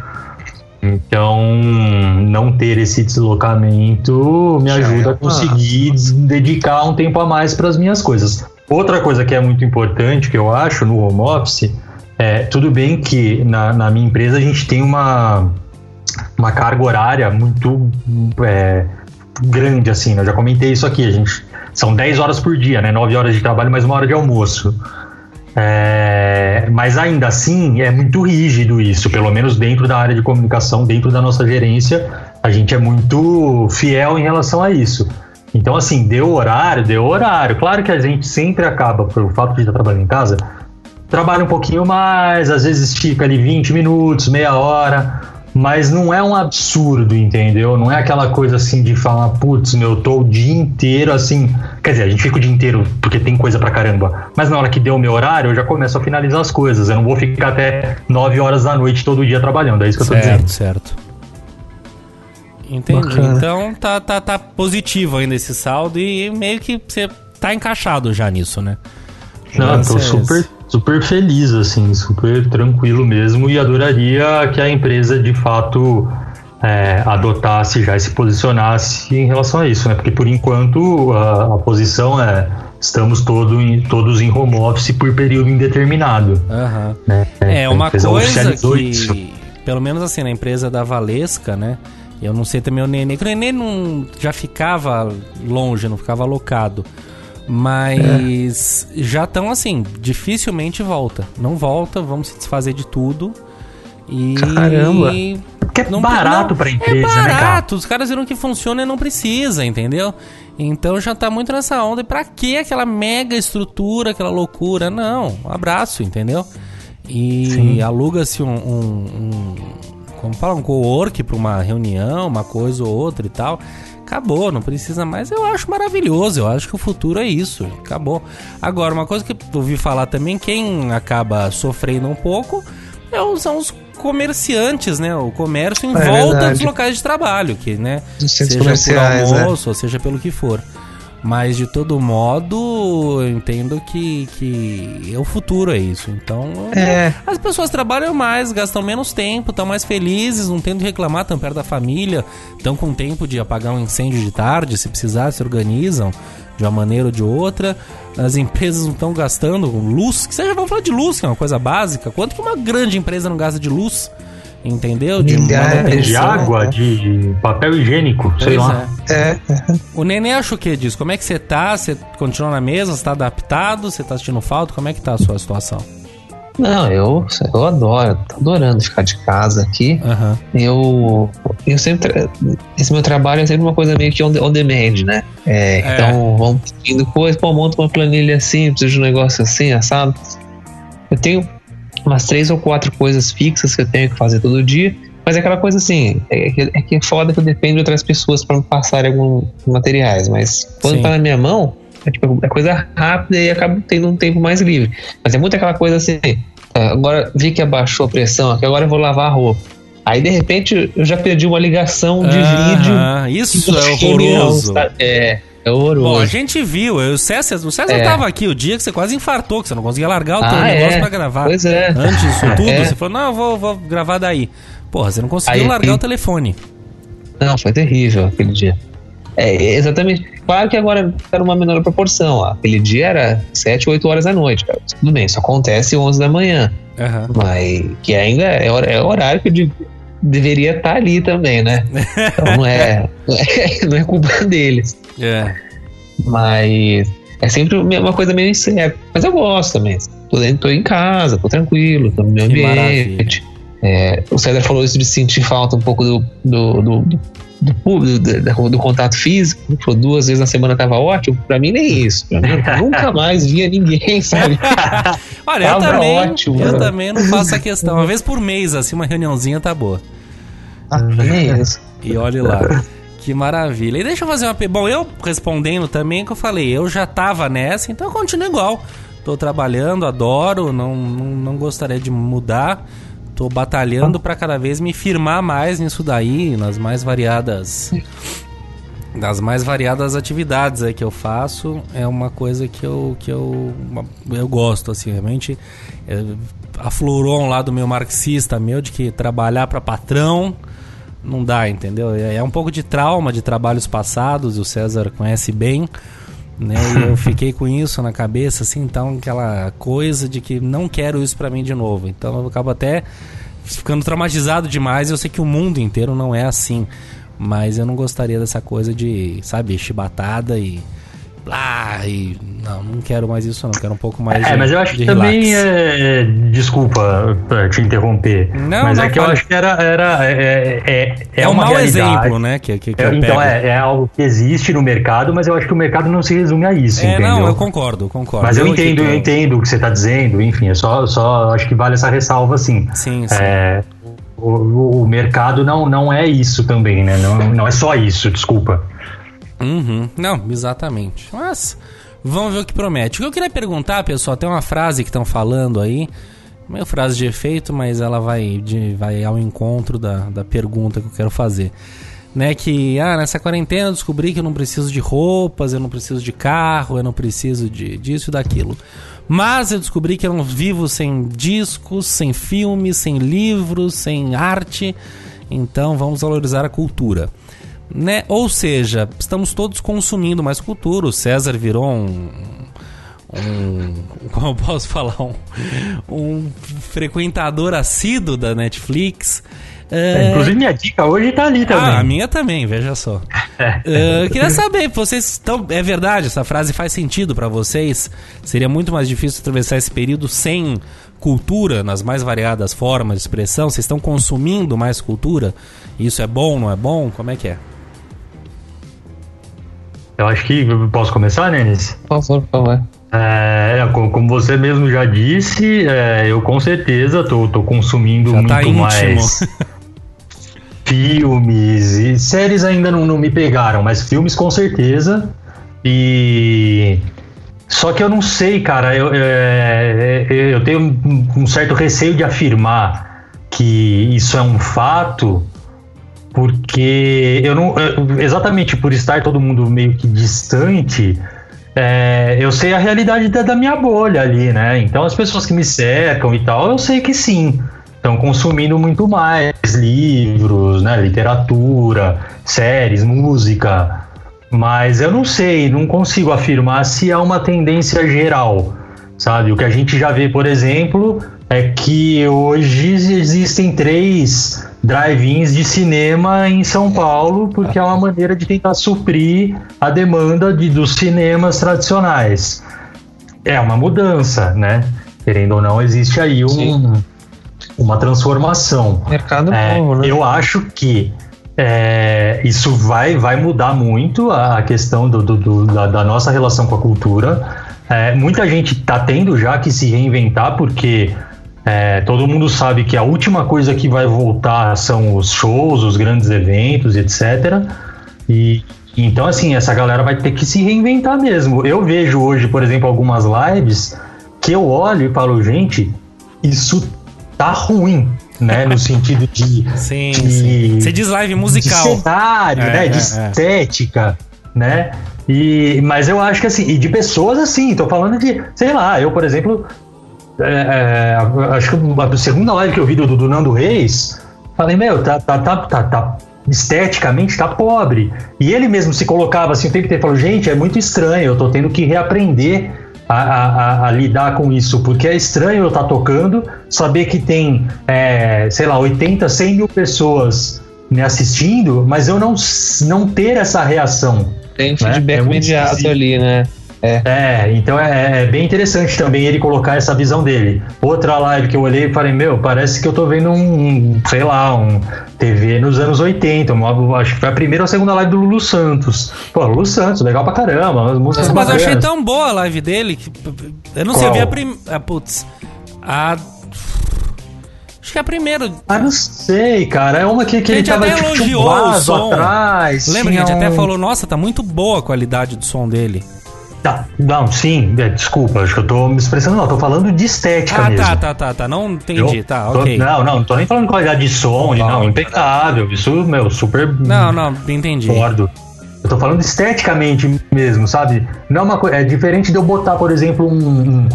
Então, não ter esse deslocamento me ajuda é a conseguir dedicar um tempo a mais para as minhas coisas. Outra coisa que é muito importante, que eu acho, no home office, é tudo bem que na, na minha empresa a gente tem uma, uma carga horária muito é, grande, assim, né? Eu já comentei isso aqui, a gente são 10 horas por dia, né? 9 horas de trabalho mais uma hora de almoço. É, mas ainda assim é muito rígido isso, pelo menos dentro da área de comunicação, dentro da nossa gerência, a gente é muito fiel em relação a isso. Então, assim, deu horário, deu horário. Claro que a gente sempre acaba, pelo fato de estar trabalhando em casa, trabalha um pouquinho mais, às vezes estica ali 20 minutos, meia hora, mas não é um absurdo, entendeu? Não é aquela coisa assim de falar, putz, meu, eu tô o dia inteiro assim. Quer dizer, a gente fica o dia inteiro porque tem coisa pra caramba, mas na hora que deu o meu horário, eu já começo a finalizar as coisas. Eu não vou ficar até 9 horas da noite todo dia trabalhando, é isso que eu tô dizendo. Certo, certo. Entendi. Bacana. Então tá, tá, tá positivo ainda esse saldo e meio que você tá encaixado já nisso, né? Não, tô é super, esse. Super feliz, assim, super tranquilo mesmo e adoraria que a empresa de fato é, adotasse já e se posicionasse em relação a isso, né? Porque por enquanto a, a posição é estamos todo em- todos em home office por período indeterminado. Aham. Né? É, A uma coisa que, isso. pelo menos assim, na empresa da Valesca, né? Eu não sei também o Nenê, que o Nenê não, já ficava longe, não ficava alocado. Mas já estão assim, dificilmente volta. Não volta, vamos se desfazer de tudo. E. Caramba. Porque é Não- barato não, pra empresa, é né, cara? barato, os caras viram que funciona e não precisa, entendeu? Então já tá muito nessa onda. E pra que aquela mega estrutura, aquela loucura? Não, um abraço, entendeu? E aluga-se um, um, um- Como fala? Um co-work pra uma reunião, uma coisa ou outra e tal. Acabou, não precisa mais. Eu acho maravilhoso, eu acho que o futuro é isso. Acabou. Agora, uma coisa que eu ouvi falar também, quem acaba sofrendo um pouco é os- são os comerciantes, né? O comércio em É volta verdade. dos locais de trabalho, que, né? Dos seja por né? almoço, ou seja pelo que for. Mas de todo modo, eu entendo que, que é o futuro é isso. Então, É. as pessoas trabalham mais, gastam menos tempo, estão mais felizes, não tendo de reclamar, estão perto da família, estão com tempo de apagar um incêndio de tarde, se precisar, se organizam de uma maneira ou de outra. As empresas não estão gastando luz, que seja, vamos falar de luz, que é uma coisa básica. Quanto que uma grande empresa não gasta de luz? Entendeu? De Milhares. manutenção. De água, de, de papel higiênico, sei Pois lá. é. É, O Nenê acha o que disso? Como é que você tá? Você continua na mesa? Você tá adaptado? Você tá assistindo falta? Como é que tá a sua situação? Não, eu, eu adoro, tô adorando ficar de casa aqui. Aham. Eu, eu sempre. Esse meu trabalho é sempre uma coisa meio que on, on demand, né? É, É. Então, vão pedindo coisa, pô, monta uma planilha assim, preciso de um negócio assim, assado. Eu tenho umas três ou quatro coisas fixas que eu tenho que fazer todo dia, mas é aquela coisa assim, é que é, que é foda que eu dependo de outras pessoas para me passarem alguns materiais, mas quando Sim. tá na minha mão, é, tipo, é coisa rápida e acabo tendo um tempo mais livre. Mas é muito aquela coisa assim, é, agora vi que abaixou a pressão aqui, agora eu vou lavar a roupa. Aí de repente eu já perdi uma ligação de vídeo. Aham, Isso é horroroso. É, é horroroso. Bom, a gente viu, eu, o César, o César É. tava aqui o dia que você quase infartou, que você não conseguia largar o teu Ah, negócio é? pra gravar. Pois é. Antes disso tudo, É. você falou, não, eu vou, vou gravar daí. Porra, você não conseguiu Aí- largar o telefone. Não, foi terrível aquele dia. É, exatamente. Claro que agora era uma menor proporção. Aquele dia era 7, 8 horas da noite. Cara. Tudo bem, isso acontece 11 da manhã. Aham. Mas que ainda é, é horário que eu de- deveria estar ali também, né? Então não é, não é, não é culpa deles. É. Mas é sempre uma coisa meio incerta. Mas eu gosto também. Tô, dentro, tô em casa, tô tranquilo, tô no meu ambiente. É, o César falou isso de sentir falta um pouco do, do, do, do, público, do, do- do contato físico. Ele falou duas vezes na semana tava ótimo. Pra mim, nem isso. Mim, eu nunca mais via ninguém, sabe? Olha, eu Tava também, ótimo, eu né? também não faço a questão. Uma vez por mês, assim, uma reuniãozinha tá boa. Ah, nem isso. E olhe lá. Que maravilha. E deixa eu fazer uma. Bom, eu respondendo também que eu falei, eu já tava nessa, então eu continuo igual. Tô trabalhando, adoro, não, não, não gostaria de mudar. Tô batalhando pra cada vez me firmar mais nisso daí, nas mais variadas. Das mais variadas atividades aí que eu faço, é uma coisa que eu, que eu, eu gosto, assim, realmente. é, aflorou um lado meu marxista meu de que trabalhar para patrão não dá, entendeu? É, é um pouco de trauma de trabalhos passados, o César conhece bem, né? Eu fiquei com isso na cabeça, assim, então aquela coisa de que não quero isso pra mim de novo. Então eu acabo até ficando traumatizado demais. Eu sei que o mundo inteiro não é assim, mas eu não gostaria dessa coisa de, sabe, chibatada e lá e não, não quero mais isso não, quero um pouco mais É, de, mas eu acho que também relax. é. Desculpa te interromper. Não, mas não, é que eu acho que era. era é, é, É, um uma mau realidade. exemplo, né, que, que, que É, eu então é, é algo que existe no mercado, mas eu acho que o mercado não se resume a isso, É, entendeu? não, eu concordo, eu concordo. Mas eu aqui entendo, eu entendo o que você está dizendo, enfim, é só, só acho que vale essa ressalva, sim. Sim, sim. É, o, o- o mercado não, não é isso também, né? Não, não é só isso, desculpa. Uhum. Não, exatamente. Mas vamos ver o que promete. O que eu queria perguntar, pessoal, tem uma frase que estão falando aí, meio frase de efeito, mas ela vai, de- vai ao encontro da, da pergunta que eu quero fazer. Né, que ah, nessa quarentena eu descobri que eu não preciso de roupas, eu não preciso de carro, eu não preciso de disso e daquilo. Mas eu descobri que eu não vivo sem discos, sem filmes, sem livros, sem arte. Então vamos valorizar a cultura né? Ou seja, estamos todos consumindo mais cultura. O César virou um. um como eu posso falar? Um, um frequentador assíduo da Netflix. É, Inclusive, minha dica hoje tá ali também. ah, a minha também, veja só. Uh, eu queria saber, vocês estão. É verdade, essa frase faz sentido pra vocês? Seria muito mais difícil atravessar esse período sem cultura, nas mais variadas formas de expressão? Vocês estão consumindo mais cultura? Isso é bom, não é bom? Como é que é? Eu acho que. Posso começar, Nenis? Por favor, por favor. É, co- como você mesmo já disse, é, eu com certeza tô, tô consumindo Já muito tá mais filmes e séries ainda não, não me pegaram, mas filmes com certeza. E só que eu não sei, cara, eu, é, é, eu tenho um certo receio de afirmar que isso é um fato, porque eu não. Exatamente por estar todo mundo meio que distante, é, eu sei a realidade da, da minha bolha ali, né? Então as pessoas que me cercam e tal, eu sei que sim. Estão consumindo muito mais livros, né? Literatura, séries, música. Mas eu não sei, não consigo afirmar se há uma tendência geral. Sabe? O que a gente já vê, por exemplo, é que hoje existem três drive-ins de cinema em São Paulo, porque é uma maneira de tentar suprir a demanda de, dos cinemas tradicionais. É uma mudança, né? Querendo ou não, existe aí um, uma transformação. Mercado É, novo, né? Eu acho que é, isso vai, vai mudar muito a a questão do, do- do- da, da nossa relação com a cultura. É, muita gente está tendo já que se reinventar, porque é, todo mundo sabe que a última coisa que vai voltar são os shows, os grandes eventos, etc. E então, assim, essa galera vai ter que se reinventar mesmo. Eu vejo hoje, por exemplo, algumas lives que eu olho e falo, gente, isso tá ruim, né? No sentido de, Sim, de- sim. Você diz live musical. de cenário, É, né? De é, é. estética, né? E, mas eu acho que assim, e de pessoas assim, tô falando de, sei lá, eu, por exemplo, é, é, acho que a segunda live que eu vi do, do Nando Reis, falei, meu, tá, tá, tá, tá, tá- esteticamente tá pobre. E ele mesmo se colocava assim o tempo inteiro, falou, gente, é muito estranho, eu tô tendo que reaprender a, a- a- lidar com isso, porque é estranho eu estar tocando, saber que tem, é, sei lá, 80, 100 mil pessoas me assistindo, mas eu não, não ter essa reação. Tem né? feedback É imediato ali, né? É, então é, é bem interessante também ele colocar essa visão dele. Outra live que eu olhei e falei, meu, parece que eu tô vendo um, um, sei lá, um TV nos anos 80. uma- acho que foi a primeira ou a segunda live do Lulu Santos. Pô, Lulu Santos, legal pra caramba, as músicas Nossa, mas eu achei tão boa a live dele que. Eu não sei, eu Qual? vi a primeira. putz. A. Acho que é a primeira. Ah, não sei, cara. É uma que, que ele tava até tipo, tinha um elogiou o som. atrás. Lembra que a gente tinha até um- falou, nossa, tá muito boa a qualidade do som dele. Tá, não, sim, é, desculpa, acho que eu tô me expressando, não, tô falando de estética Ah, mesmo. tá, tá, tá, tá. Não entendi, Eu tá, tô- ok. Não, não, não tô nem falando de qualidade de som, de- não, impecável. Isso, meu, super. Não, não, entendi. Concordo. Eu tô falando esteticamente mesmo, sabe? Não é uma coisa. É diferente de eu botar, por exemplo, um, um-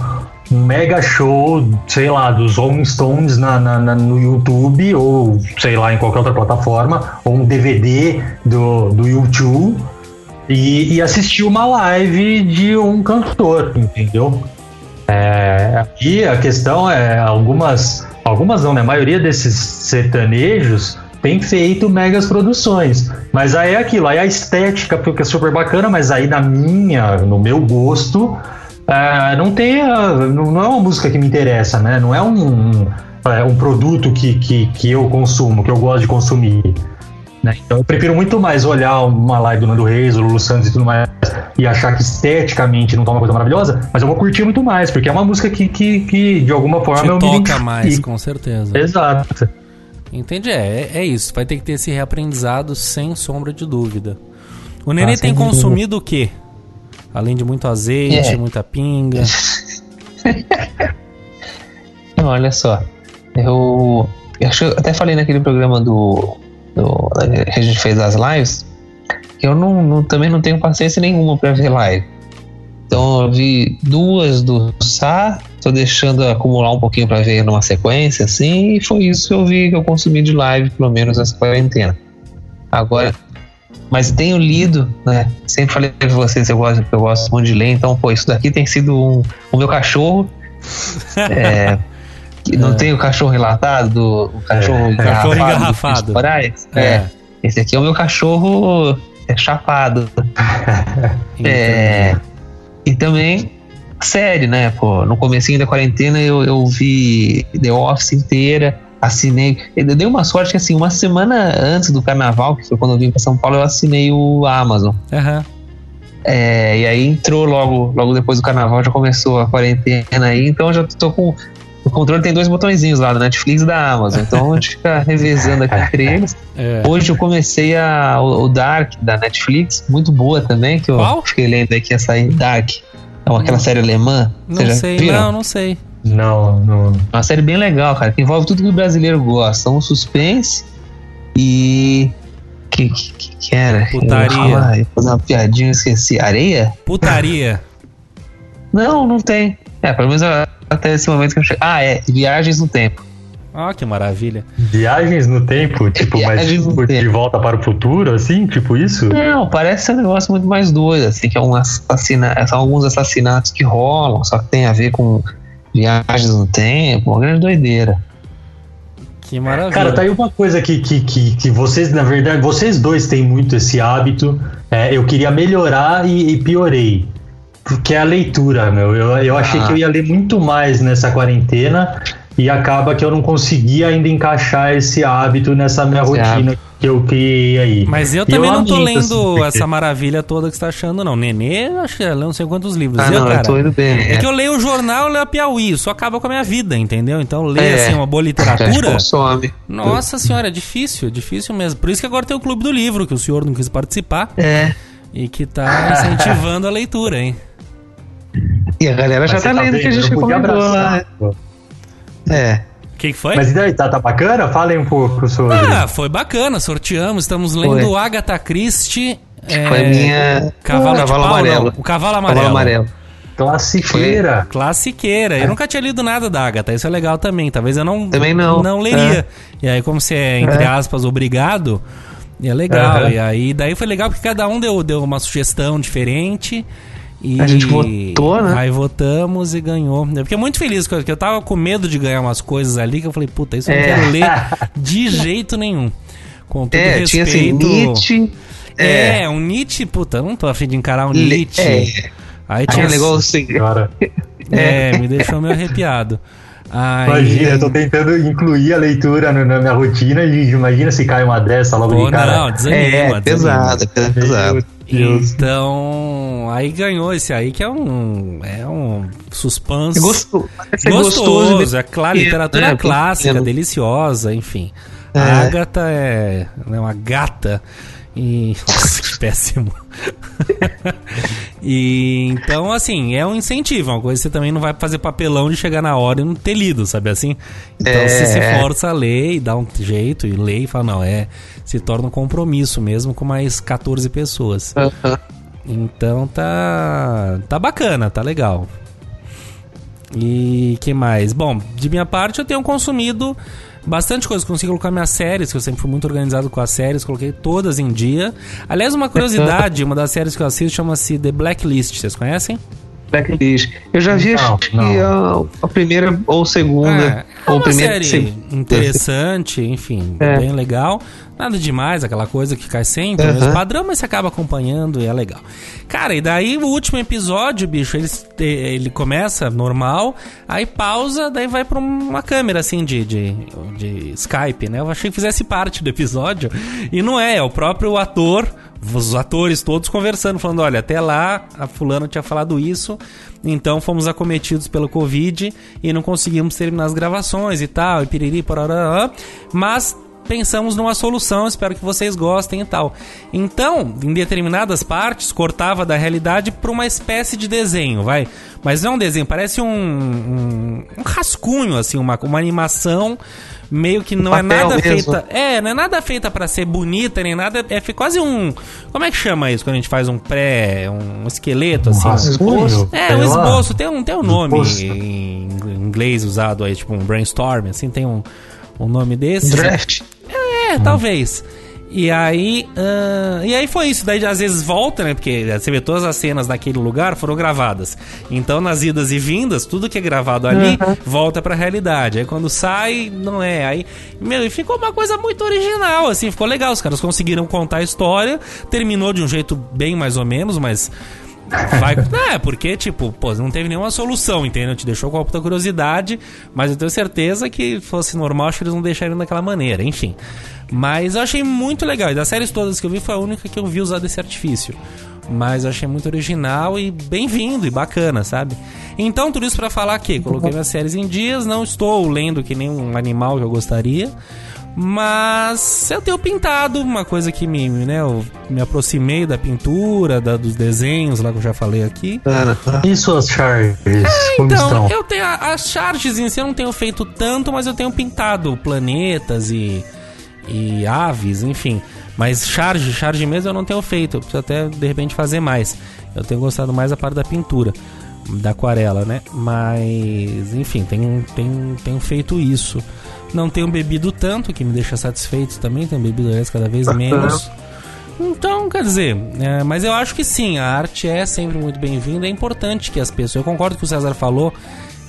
um mega show, sei lá, dos Rolling Stones na, na- na- no YouTube, ou sei lá, em qualquer outra plataforma, ou um DVD do, do YouTube, e, e assistir uma live de um cantor, entendeu? É, a questão é algumas, algumas não, né? A maioria desses sertanejos tem feito megas produções, mas aí é aquilo, aí a estética fica super bacana, mas aí na minha, no meu gosto, é, não tem, não, é uma música que me interessa, né? Não é um, é, um produto que, que, que eu consumo, que eu gosto de consumir. Né? Então eu prefiro muito mais olhar uma live do Nando Reis, do Lulu Santos e tudo mais e achar que esteticamente não tá uma coisa maravilhosa, mas eu vou curtir muito mais, porque é uma música que, que, que de alguma forma Te eu me toca mais, com certeza. Exato. Entendi, é, é isso. Vai ter que ter esse reaprendizado sem sombra de dúvida. O Nenê Ah, tem sem dúvida. consumido o quê? Além de muito azeite, É. muita pinga. Não, olha só. Eu, eu acho que eu até falei naquele programa do, do que a gente fez das lives eu não, não- também não tenho paciência nenhuma pra ver live. Então eu vi duas do Sá, tô deixando acumular um pouquinho pra ver numa sequência assim, e foi isso que eu vi que eu consumi de live pelo menos essa quarentena. Agora, mas tenho lido, né? Sempre falei pra vocês eu gosto, eu gosto muito de ler, então pô, isso daqui tem sido um, o meu cachorro é, que não tem o cachorro relatado, do, o cachorro É, cachorro do engarrafado. Moraes? É. É. Esse aqui é o meu cachorro é chapado. É, e também série, né? Pô, no comecinho da quarentena eu, eu vi The Office inteira, assinei. Eu dei uma sorte que assim, uma semana antes do carnaval, que foi quando eu vim para São Paulo, eu assinei o Amazon. Aham. É, e aí entrou logo, logo depois do carnaval, já começou a quarentena aí, então eu já tô com. O controle tem dois botõezinhos lá, da Netflix e da Amazon. Então a gente fica revezando aqui entre eles. É. Hoje eu comecei a, o, Dark da Netflix, muito boa também, que eu Qual? fiquei lendo aí que ia sair Dark. É uma, aquela série alemã. Não sei, viram? não, não sei. Não, não. Uma série bem legal, cara, que envolve tudo que o brasileiro gosta. Um suspense e. Que, que, que, era? Putaria. Eu ia fazer uma piadinha, esqueci. Areia? Putaria. Não, não tem. É, pelo menos até esse momento que eu cheguei. Ah, é. Viagens no Tempo. Ó, que maravilha. Viagens no tempo, tipo, mas Viagens tipo, de tempo. volta para o futuro, assim, tipo isso? Não, parece ser um negócio muito mais doido, assim, que é um assassina... são alguns assassinatos que rolam, só que tem a ver com viagens no tempo, uma grande doideira. Que maravilha. Cara, tá aí uma coisa que, que, que, que vocês, na verdade, vocês dois têm muito esse hábito. É, eu queria melhorar e, e piorei. Que é a leitura, meu. Eu, eu achei Ah. que eu ia ler muito mais nessa quarentena e acaba que eu não consegui ainda encaixar esse hábito nessa minha Esse rotina que eu criei aí. Mas eu E também não tô lendo assim, porque- essa maravilha toda que você tá achando, não. Nenê, eu acho que leu não sei quantos livros. Ah, eu, não, cara, eu tô indo bem. É que eu leio o jornal, eu leio a Piauí, isso acaba com a minha vida, entendeu? Então ler É. assim uma boa literatura. consome. Nossa senhora, é difícil, é difícil mesmo. Por isso que agora tem o Clube do Livro, que o senhor não quis participar É. e que tá incentivando a leitura, hein? E a galera já tá você lendo vendo, que a gente recomendou lá. né? É. O que, que foi? Mas e daí, tá, tá bacana? Falem um pouco sobre. Ah, foi bacana, sorteamos, estamos lendo Foi. Agatha Christie. é, Foi a minha. Cavalo, Cavalo pau, amarelo. não, o Cavalo Amarelo. Cavalo amarelo. Classiqueira. Classiqueira. Eu nunca tinha lido nada da Agatha, isso é legal também. Talvez eu não, Também não. não leria. E aí, como você é, entre É. aspas, obrigado, é legal. E aí, daí foi legal porque cada um deu, deu uma sugestão diferente. E A gente votou, né? Aí votamos e ganhou. Eu fiquei muito feliz, porque eu tava com medo de ganhar umas coisas ali que eu falei, puta, isso eu não É. quero ler de jeito nenhum. Com todo É, tinha assim, respeito. Nietzsche. É, um Nietzsche, puta, eu não tô afim de encarar um Le- Nietzsche. É. Aí Tinha um negócio assim. Cara, É, me deixou meio arrepiado. Aí, imagina, eu tô tentando incluir a leitura no- na minha rotina e imagina se cai uma dessa logo Pô, de cara. não, desanima, É, desanima. pesado, é pesado. Deus. Então, aí ganhou esse aí que é um é um suspense Gostoso. Parece gostoso, gostoso. é claro, literatura né? clássica, Pequeno. deliciosa, enfim. É. A Agatha é, é uma gata e Nossa, que péssimo. e então assim, é um incentivo, é uma coisa que você também não vai fazer papelão de chegar na hora e não ter lido, sabe assim? Então É. você se força a ler e dá um jeito e lê e fala, não, é, se torna um compromisso mesmo com mais 14 pessoas. Aham. Então tá tá bacana, tá legal. E que mais? Bom, de minha parte eu tenho consumido bastante coisa. Consegui colocar minhas séries, que eu sempre fui muito organizado com as séries, coloquei todas em dia. Aliás, uma curiosidade, uma das séries que eu assisto chama-se The Blacklist, vocês conhecem? Blacklist. Eu já vi, Não, acho que não. a, a primeira ou segunda. É, uma série interessante, enfim, É. bem legal. Nada demais, aquela coisa que cai sempre, mesmo padrão, mas você acaba acompanhando e é legal. Cara, e daí o último episódio, bicho, ele, ele começa normal, aí pausa, daí vai pra uma câmera assim de, de, de Skype, né? Eu achei que fizesse parte do episódio. E não é, é o próprio ator, os atores todos conversando, falando: olha, até lá a fulana tinha falado isso, então fomos acometidos pelo Covid e não conseguimos terminar as gravações e tal, e piriri, parará, mas pensamos numa solução, espero que vocês gostem e tal. Então, em determinadas partes, cortava da realidade para uma espécie de desenho, vai. Mas não é um desenho, parece um, um, um rascunho, assim, uma, uma animação meio que não é nada mesmo. feita. É, não é nada feita para ser bonita nem nada. É fi- quase um. Como é que chama isso quando a gente faz um pré. um esqueleto, assim? rascunho? É, Sei um esboço, tem um, tem um nome Esboço. em inglês usado aí, tipo um brainstorm, assim, tem um, um nome desse. Draft. É, talvez. E aí, ah, e aí foi isso. Daí às vezes volta, né? Porque você vê todas as cenas naquele lugar foram gravadas. Então nas idas e vindas, tudo que é gravado ali volta pra realidade. Aí quando sai, não é. Aí, meu, e ficou uma coisa muito original, assim, ficou legal. Os caras conseguiram contar a história, terminou de um jeito bem mais ou menos, mas Vai, é, porque, tipo, pô, não teve nenhuma solução, entendeu? Te deixou com a puta curiosidade, mas eu tenho certeza que fosse normal, acho que eles não deixariam daquela maneira, enfim. Mas eu achei muito legal. E das séries todas que eu vi, foi a única que eu vi usar desse artifício. Mas eu achei muito original e bem-vindo e bacana, sabe? Então, tudo isso para falar que coloquei minhas séries em dias, não estou lendo que nem um animal que eu gostaria. Mas eu tenho pintado, uma coisa que me, né, eu me aproximei da pintura, da, dos desenhos lá que eu já falei aqui. E suas charges? como Então, estão? eu tenho as charges em si eu não tenho feito tanto, mas eu tenho pintado planetas e, e aves, enfim. Mas charge, charge mesmo eu não tenho feito. Eu preciso até de repente fazer mais. Eu tenho gostado mais da parte da pintura, da aquarela, né? Mas, enfim, tenho, tenho, tenho feito isso. Não tenho bebido tanto, que me deixa satisfeito também. Tenho bebido aliás, cada vez menos. Então, quer dizer, é, mas eu acho que sim, a arte é sempre muito bem-vinda. É importante que as pessoas. Eu concordo com o César falou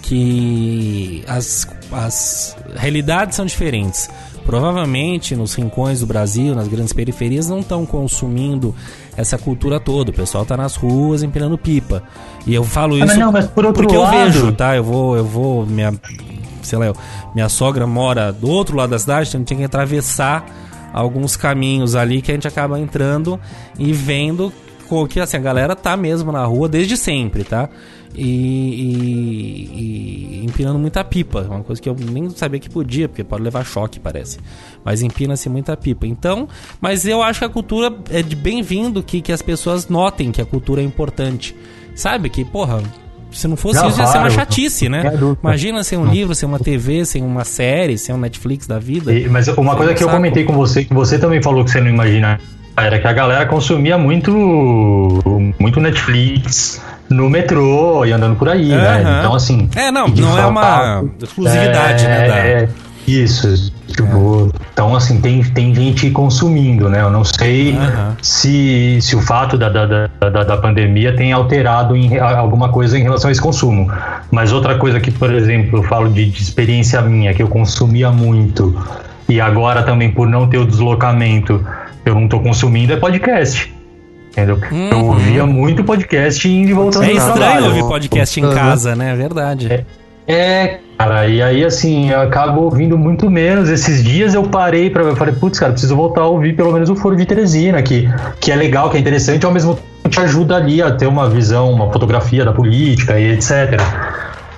que as, as realidades são diferentes. Provavelmente nos rincões do Brasil, nas grandes periferias, não estão consumindo essa cultura toda. O pessoal tá nas ruas empinando pipa. E eu falo isso mas não, mas por outro porque lado- eu vejo, tá? Eu vou, eu vou, minha, sei lá, minha sogra mora do outro lado da cidade, então tinha que atravessar alguns caminhos ali que a gente acaba entrando e vendo que assim, a galera tá mesmo na rua desde sempre, tá? E, e- e empinando muita pipa, uma coisa que eu nem sabia que podia, porque pode levar choque, parece. Mas empina-se muita pipa. Então, mas eu acho que a cultura é de bem-vindo que, que as pessoas notem que a cultura é importante. Sabe? Que, porra, se não fosse isso, ia ser uma chatice, né? Dúvida. Imagina sem um livro, sem uma TV, sem uma série, sem um Netflix da vida. E- mas uma coisa que eu comentei com você, que você também falou que você não imagina, era que a galera consumia muito, muito Netflix no metrô e andando por aí, né? Aham. Então, assim. É, não, não é uma exclusividade, né? da- é, Isso, tipo, então assim, tem, tem gente consumindo, né? Eu não sei Aham. se, se o fato da, da, da, da, pandemia tem alterado em, alguma coisa em relação a esse consumo. Mas outra coisa que, por exemplo, eu falo de, de experiência minha, que eu consumia muito, e agora também por não ter o deslocamento, eu não tô consumindo, é podcast. Entendeu? Eu Uhum. ouvia muito podcast indo e voltando É estranho ouvir podcast em Aham. casa, né? É verdade. É, cara, e aí assim, eu acabo ouvindo muito menos. Esses dias eu parei pra. Eu falei, putz, cara, preciso voltar a ouvir pelo menos o Foro de Teresina, que, que é legal, que é interessante, ao mesmo tempo te ajuda ali a ter uma visão, uma fotografia da política e etc.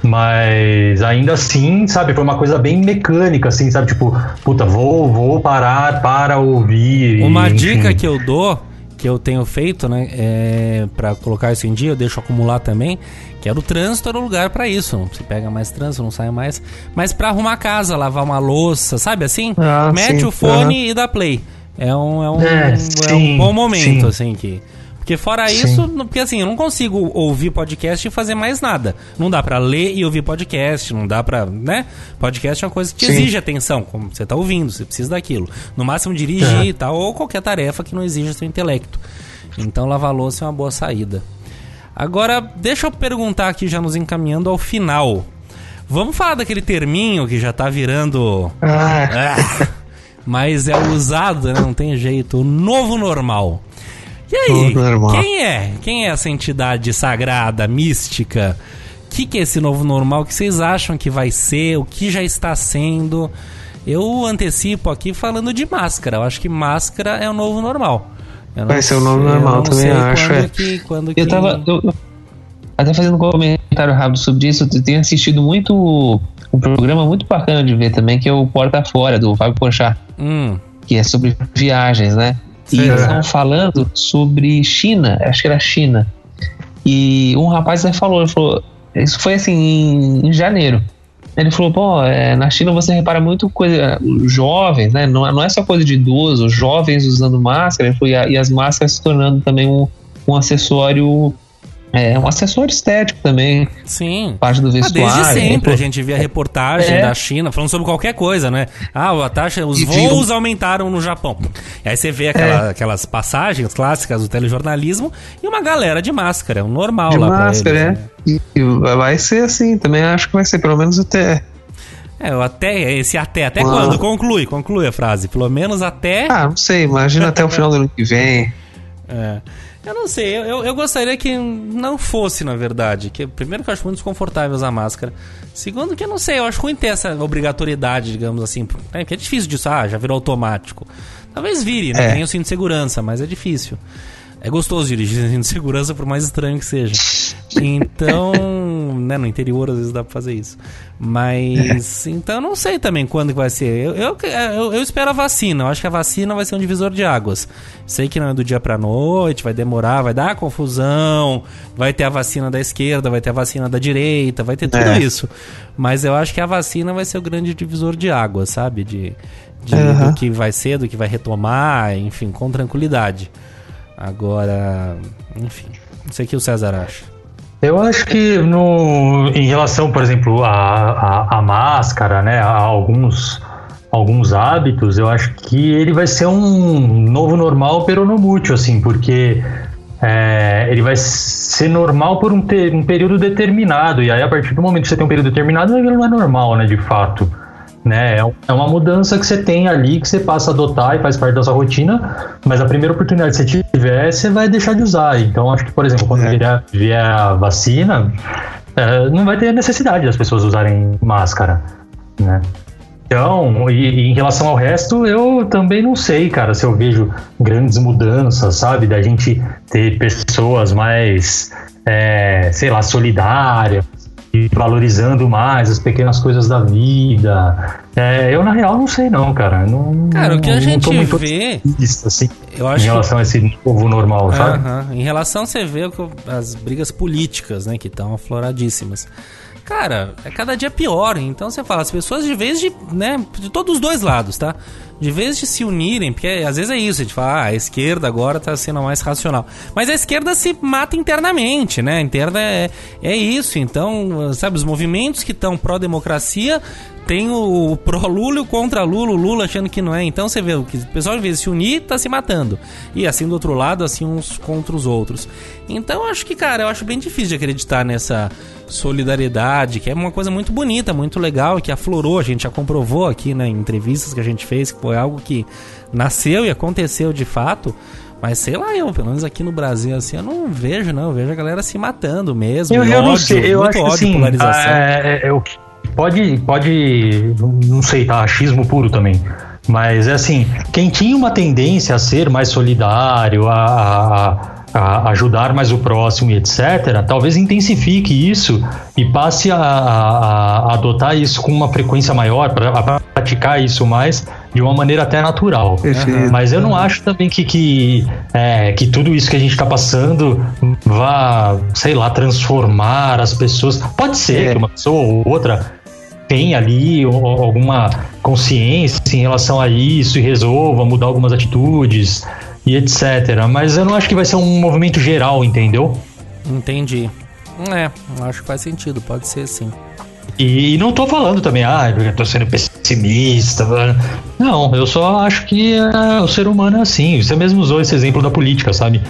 Mas ainda assim, sabe, foi uma coisa bem mecânica, assim, sabe? Tipo, puta, vou, vou parar para ouvir. Uma enfim. dica que eu dou, que eu tenho feito, né, é para colocar isso em dia, eu deixo acumular também, que é o trânsito era o lugar pra isso. Se pega mais trânsito, não sai mais. Mas pra arrumar a casa, lavar uma louça, sabe assim? Ah, Mete sim, o fone e dá play. É um, é um, É, é um sim, bom momento, sim. assim, que. Porque fora Sim. isso, porque assim, eu não consigo ouvir podcast e fazer mais nada. Não dá pra ler e ouvir podcast, não dá pra, né? Podcast é uma coisa que Sim. exige atenção, como você tá ouvindo, você precisa daquilo. No máximo dirigir É. e tal, ou qualquer tarefa que não exija seu intelecto. Então lavar louça é uma boa saída. Agora, deixa eu perguntar aqui, já nos encaminhando ao final. Vamos falar daquele terminho que já tá virando. Ah, Ah, mas é usado, né? Não tem jeito. O novo normal. E aí? Quem é? Quem é essa entidade sagrada, mística? O que, que é esse novo normal? O que vocês acham que vai ser? O que já está sendo? Eu antecipo aqui falando de máscara. Eu acho que máscara é o novo normal. Vai ser o novo normal, não também sei acho, Quando é. que, quando que... eu tava. eu- eu- até fazendo um comentário rápido sobre isso, eu tenho assistido muito. Um programa muito bacana de ver também, que é o Porta Fora, do Fábio Porchat, Hum, que é sobre viagens, né? E eles estavam falando sobre China, acho que era China. E um rapaz aí falou, ele falou, isso foi assim em, em janeiro. Ele falou, pô, é, na China você repara muito coisa, jovens, né? Não, é- não é só coisa de idoso, os jovens usando máscara, falou, e, a- e as máscaras se tornando também um, um acessório É um acessório estético também. Sim. Parte do Ah, vestuário. desde sempre pô. a gente via reportagem É. da China falando sobre qualquer coisa, né? Ah, a taxa, os E voos aumentaram no Japão. E aí você vê aquela- aquelas passagens clássicas do telejornalismo e uma galera de máscara, um normal De lá pra máscara, eles, é. né? E, e vai ser assim, também acho que vai ser, pelo menos até. É, até, esse até, até Ah. quando? Conclui, conclui a frase. Pelo menos até. Ah, não sei, imagina até o final do ano que vem. É. Eu não sei, eu, eu, gostaria que não fosse, na verdade. Que, primeiro que eu acho muito desconfortável usar máscara. Segundo que eu não sei, eu acho ruim ter essa obrigatoriedade, digamos assim. É, que é difícil disso, ah, já virou automático. Talvez vire, né? É. Nem o cinto de segurança, mas é difícil. É gostoso dirigir cinto de segurança, por mais estranho que seja. Então, né, no interior às vezes dá pra fazer isso. Mas, então eu não sei também quando que vai ser. Eu, eu, eu, eu espero a vacina. Eu acho que a vacina vai ser um divisor de águas. Sei que não é do dia pra noite, vai demorar, vai dar confusão. Vai ter a vacina da esquerda, vai ter a vacina da direita, vai ter tudo É. isso. Mas eu acho que a vacina vai ser o grande divisor de águas, sabe? De, de Aham. do que vai ser, do que vai retomar, enfim, com tranquilidade. Agora, enfim, não sei o que o César acha. Eu acho que no, em relação, por exemplo, à máscara, né, a alguns, alguns hábitos, eu acho que ele vai ser um novo normal peronomútil, assim, porque é, ele vai ser normal por um, te, um período determinado, e aí a partir do momento que você tem um período determinado, ele não é normal, né, de fato. Né? É, é uma mudança que você tem ali, que você passa a adotar e faz parte da sua rotina, mas a primeira oportunidade que você tiver, você vai deixar de usar. Então, acho que, por exemplo, quando É. vier, vier a vacina, é, não vai ter necessidade das pessoas usarem máscara, né? Então, e, e em relação ao resto, eu também não sei, cara, se eu vejo grandes mudanças, sabe? Da gente ter pessoas mais, é, sei lá, solidárias e valorizando mais as pequenas coisas da vida. É, eu, na real, não sei, não, cara. Não, Cara, o que a gente vê, otimista, assim, eu em acho que relação a esse novo normal, sabe? Aham. Em relação, você vê que- as brigas políticas, né, que estão afloradíssimas. Cara, é cada dia pior. Então você fala, as pessoas de vez de, né, de todos os dois lados, tá? De vez de se unirem, porque às vezes é isso, a gente fala, ah, a esquerda agora tá sendo mais racional. Mas a esquerda se mata internamente, né? A interna é, é isso. Então, sabe, os movimentos que estão pró-democracia tem o pró-Lula e o contra-Lula, o Lula achando que não é. Então você vê o que o pessoal, em vez de se unir, tá se matando. E assim do outro lado, assim uns contra os outros. Então eu acho que, cara, eu acho bem difícil de acreditar nessa solidariedade, que é uma coisa muito bonita, muito legal, que aflorou, a gente já comprovou aqui né, em entrevistas que a gente fez, que foi algo que nasceu e aconteceu de fato. Mas sei lá, eu, pelo menos aqui no Brasil, assim, eu não vejo, não. Eu vejo a galera se matando mesmo. Eu, eu não ódio, sei, eu acho que ódio, assim, polarização. é, é, é, o que- pode, pode, não sei, tá, achismo puro também. Mas é assim, quem tinha uma tendência a ser mais solidário, a, a- a ajudar mais o próximo e etc., talvez intensifique isso e passe a, a- adotar isso com uma frequência maior, para praticar isso mais de uma maneira até natural. Perfeito. Mas eu não acho também que, que, é, que tudo isso que a gente está passando vá, sei lá, transformar as pessoas. Pode ser É. que uma pessoa ou outra tenha ali alguma consciência em relação a isso e resolva mudar algumas atitudes e etc. Mas eu não acho que vai ser um movimento geral, entendeu? Entendi. É, acho que faz sentido, pode ser sim. E, e não tô falando também, ah, eu tô sendo pessimista. Não, eu só acho que é, o ser humano é assim. Você mesmo usou esse exemplo da política, sabe?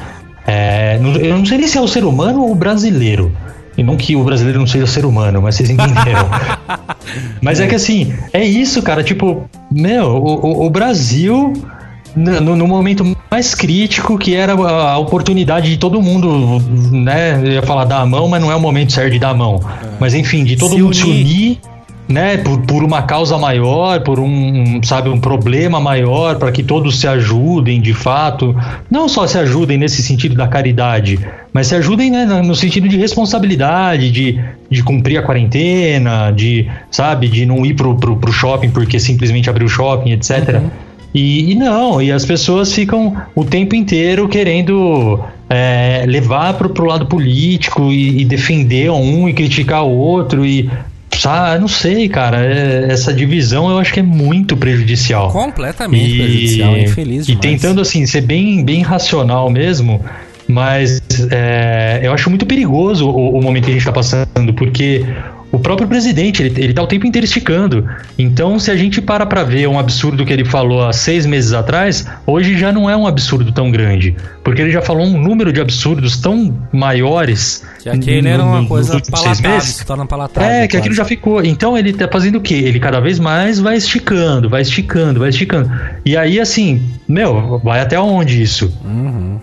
É, eu não sei nem se é o ser humano ou o brasileiro. E não que o brasileiro não seja ser humano, mas vocês entenderam. mas é que assim, é isso, cara. Tipo, meu, o, o- Brasil, no, no momento mais crítico, que era a, oportunidade de todo mundo, né? Eu ia falar dar a mão, mas não é o momento certo de dar a mão. Mas enfim, de todo Se mundo se unir. Né, por, por uma causa maior, por um, sabe, um problema maior, para que todos se ajudem de fato. Não só se ajudem nesse sentido da caridade, mas se ajudem né, no sentido de responsabilidade, de, de cumprir a quarentena, de, sabe, de não ir pro, pro, pro shopping porque simplesmente abriu o shopping, etc. E, e não, e as pessoas ficam o tempo inteiro querendo é, levar pro, pro lado político e, e defender um e criticar o outro e sabe, não sei, cara, é- essa divisão eu acho que é muito prejudicial. Completamente prejudicial, infeliz e demais. tentando assim ser bem bem racional mesmo, Mas é, eu acho muito perigoso o, o momento que a gente está passando, porque o próprio presidente, ele, ele tá o tempo inteiro esticando. Então, se a gente para pra ver um absurdo que ele falou há seis meses atrás, hoje já não é um absurdo tão grande. Porque ele já falou um número de absurdos tão maiores. Que aquele era uma coisa palatável, meses. se torna palatável. É, que quase. aquilo já ficou. Então ele tá fazendo o quê? Ele cada vez mais vai esticando, vai esticando, vai esticando. E aí, assim, meu, vai até onde isso? Uhum.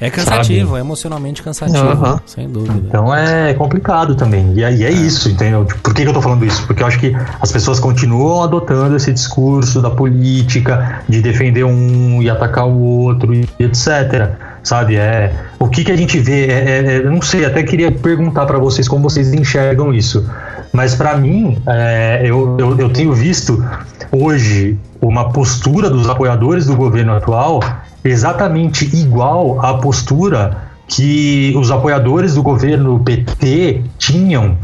É cansativo, é emocionalmente cansativo, Aham. sem dúvida. Então é complicado também. E aí é isso, entendeu? Tipo, Por que, que eu tô falando isso? Porque eu acho que as pessoas continuam adotando esse discurso da política, de defender um e atacar o outro, e etc. Sabe? É, o que, que a gente vê, é, é- é- eu não sei, até queria perguntar pra vocês como vocês enxergam isso. Mas pra mim, é, eu, eu, eu tenho visto hoje uma postura dos apoiadores do governo atual exatamente igual à postura que os apoiadores do governo PT tinham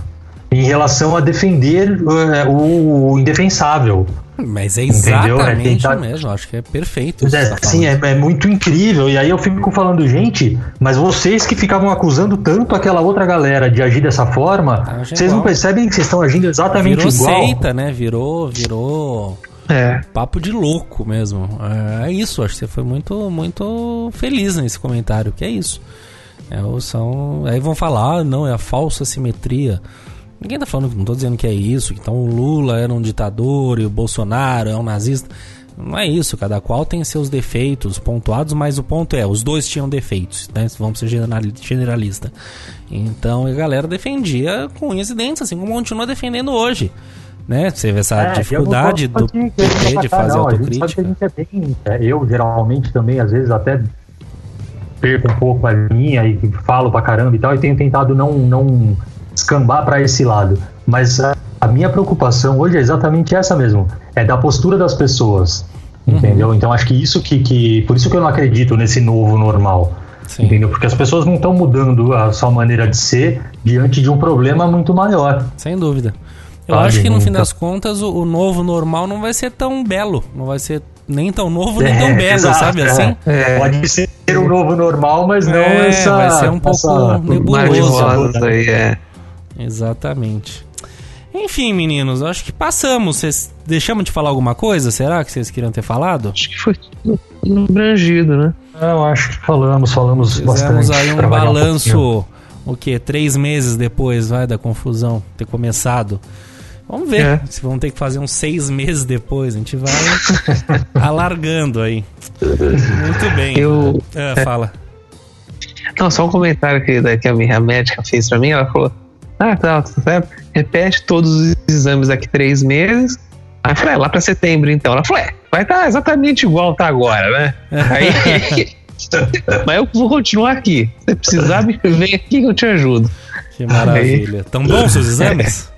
em relação a defender é, o indefensável. Mas é? É exatamente tentar- o mesmo, acho que é perfeito. É, tá sim, é, é muito incrível. E aí eu fico falando, gente, mas vocês que ficavam acusando tanto aquela outra galera de agir dessa forma, Tá agindo vocês não percebem que vocês estão agindo exatamente Virou igual? seita, né? Virou, virou É. papo de louco mesmo. É, é isso, acho que você foi muito, muito feliz nesse comentário, que é isso. É, são, aí vão falar, ah, não, é a falsa simetria. Ninguém tá falando, não tô dizendo que é isso, então o Lula era um ditador e o Bolsonaro é um nazista. Não é isso, cada qual tem seus defeitos pontuados, mas o ponto é, os dois tinham defeitos, né? Vamos ser generali- generalista. Então a galera defendia com unhas assim como continua defendendo hoje. Né? Você vê essa É, dificuldade do gente PT de fazer não, a gente sabe que autocrítica. a gente é bem, é, eu geralmente também, às vezes até perco um pouco a linha e falo pra caramba e tal, e tenho tentado não, não escambar pra esse lado. Mas a, a minha preocupação hoje é exatamente essa mesmo, é da postura das pessoas. Uhum. Entendeu? Então acho que isso que, que. Por isso que eu não acredito nesse novo normal. Sim. Entendeu? Porque as pessoas não estão mudando a sua maneira de ser diante de um problema muito maior. Sem dúvida. Eu acho que no fim das contas o, o novo normal não vai ser tão belo. Não vai ser nem tão novo, nem É, tão belo, exato, sabe é. assim? É. Pode ser um novo normal, mas não É, essa. vai ser um pouco essa- nebuloso. Aí, é. Exatamente. Enfim, meninos, acho que passamos. Vocês deixamos de falar alguma coisa? Será que vocês queriam ter falado? Acho que foi tudo abrangido, né? Não, acho que falamos, falamos Fizemos bastante. aí um balanço, o que? Três meses depois, vai, da confusão ter começado. Vamos ver É. se vão ter que fazer uns seis meses depois. A gente vai alargando aí. Muito bem. Eu- Ah, fala. Não, só um comentário que, da- que a minha médica fez pra mim. Ela falou: Ah, tá, tá certo. Repete todos os exames daqui três meses. Aí eu falei: é, lá pra setembro então. Ela falou: É, vai estar exatamente igual tá agora, né? Aí. Mas eu vou continuar aqui. Se precisar, me vem aqui que eu te ajudo. Que maravilha. Tão bons seus exames?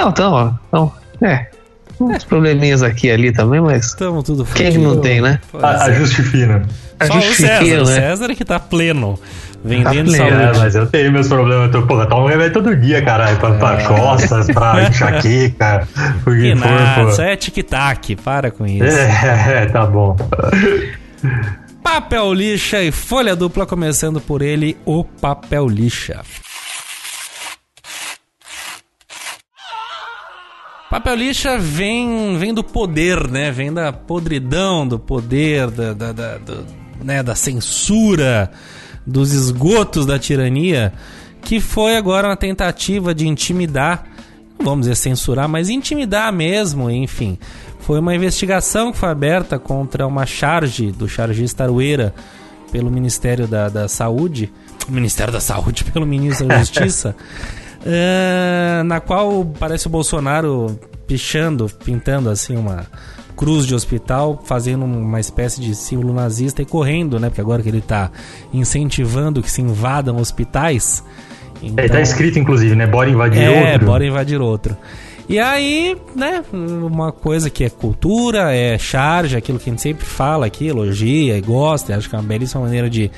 Não, então, então, é. Uns probleminhas aqui e ali também, mas Estamos tudo quem que não tem, né? Pois A- é. Ajuste fino. A Só o gente César, fica, o né? César é que tá pleno. Vendendo Tá pleno, É, mas eu tenho meus problemas. Eu tô, porra, tomo remédio todo dia, caralho. Pra, pra costas, pra enxaqueca. O Que for, nada, pô. isso é tic-tac, para com isso. É, é, tá bom. Papel lixa e folha dupla, começando por ele, o papel lixa. Papel lixa vem, vem do poder, né? Vem da podridão do poder, da, da, da, do- né? da censura, dos esgotos da tirania, que foi agora uma tentativa de intimidar, vamos dizer censurar, mas intimidar mesmo, enfim. Foi uma investigação que foi aberta contra uma charge do chargista Arueira pelo Ministério da, da Saúde, Ministério da Saúde, pelo Ministro da Justiça, na qual parece o Bolsonaro pichando, pintando assim uma cruz de hospital, fazendo uma espécie de símbolo nazista e correndo, né? Porque agora que ele tá incentivando que se invadam hospitais. É, tá escrito, inclusive, né? Bora invadir É, outro. bora invadir outro. E aí, né, uma coisa que é cultura, é charge, aquilo que a gente sempre fala aqui, elogia e gosta, acho que é uma belíssima maneira de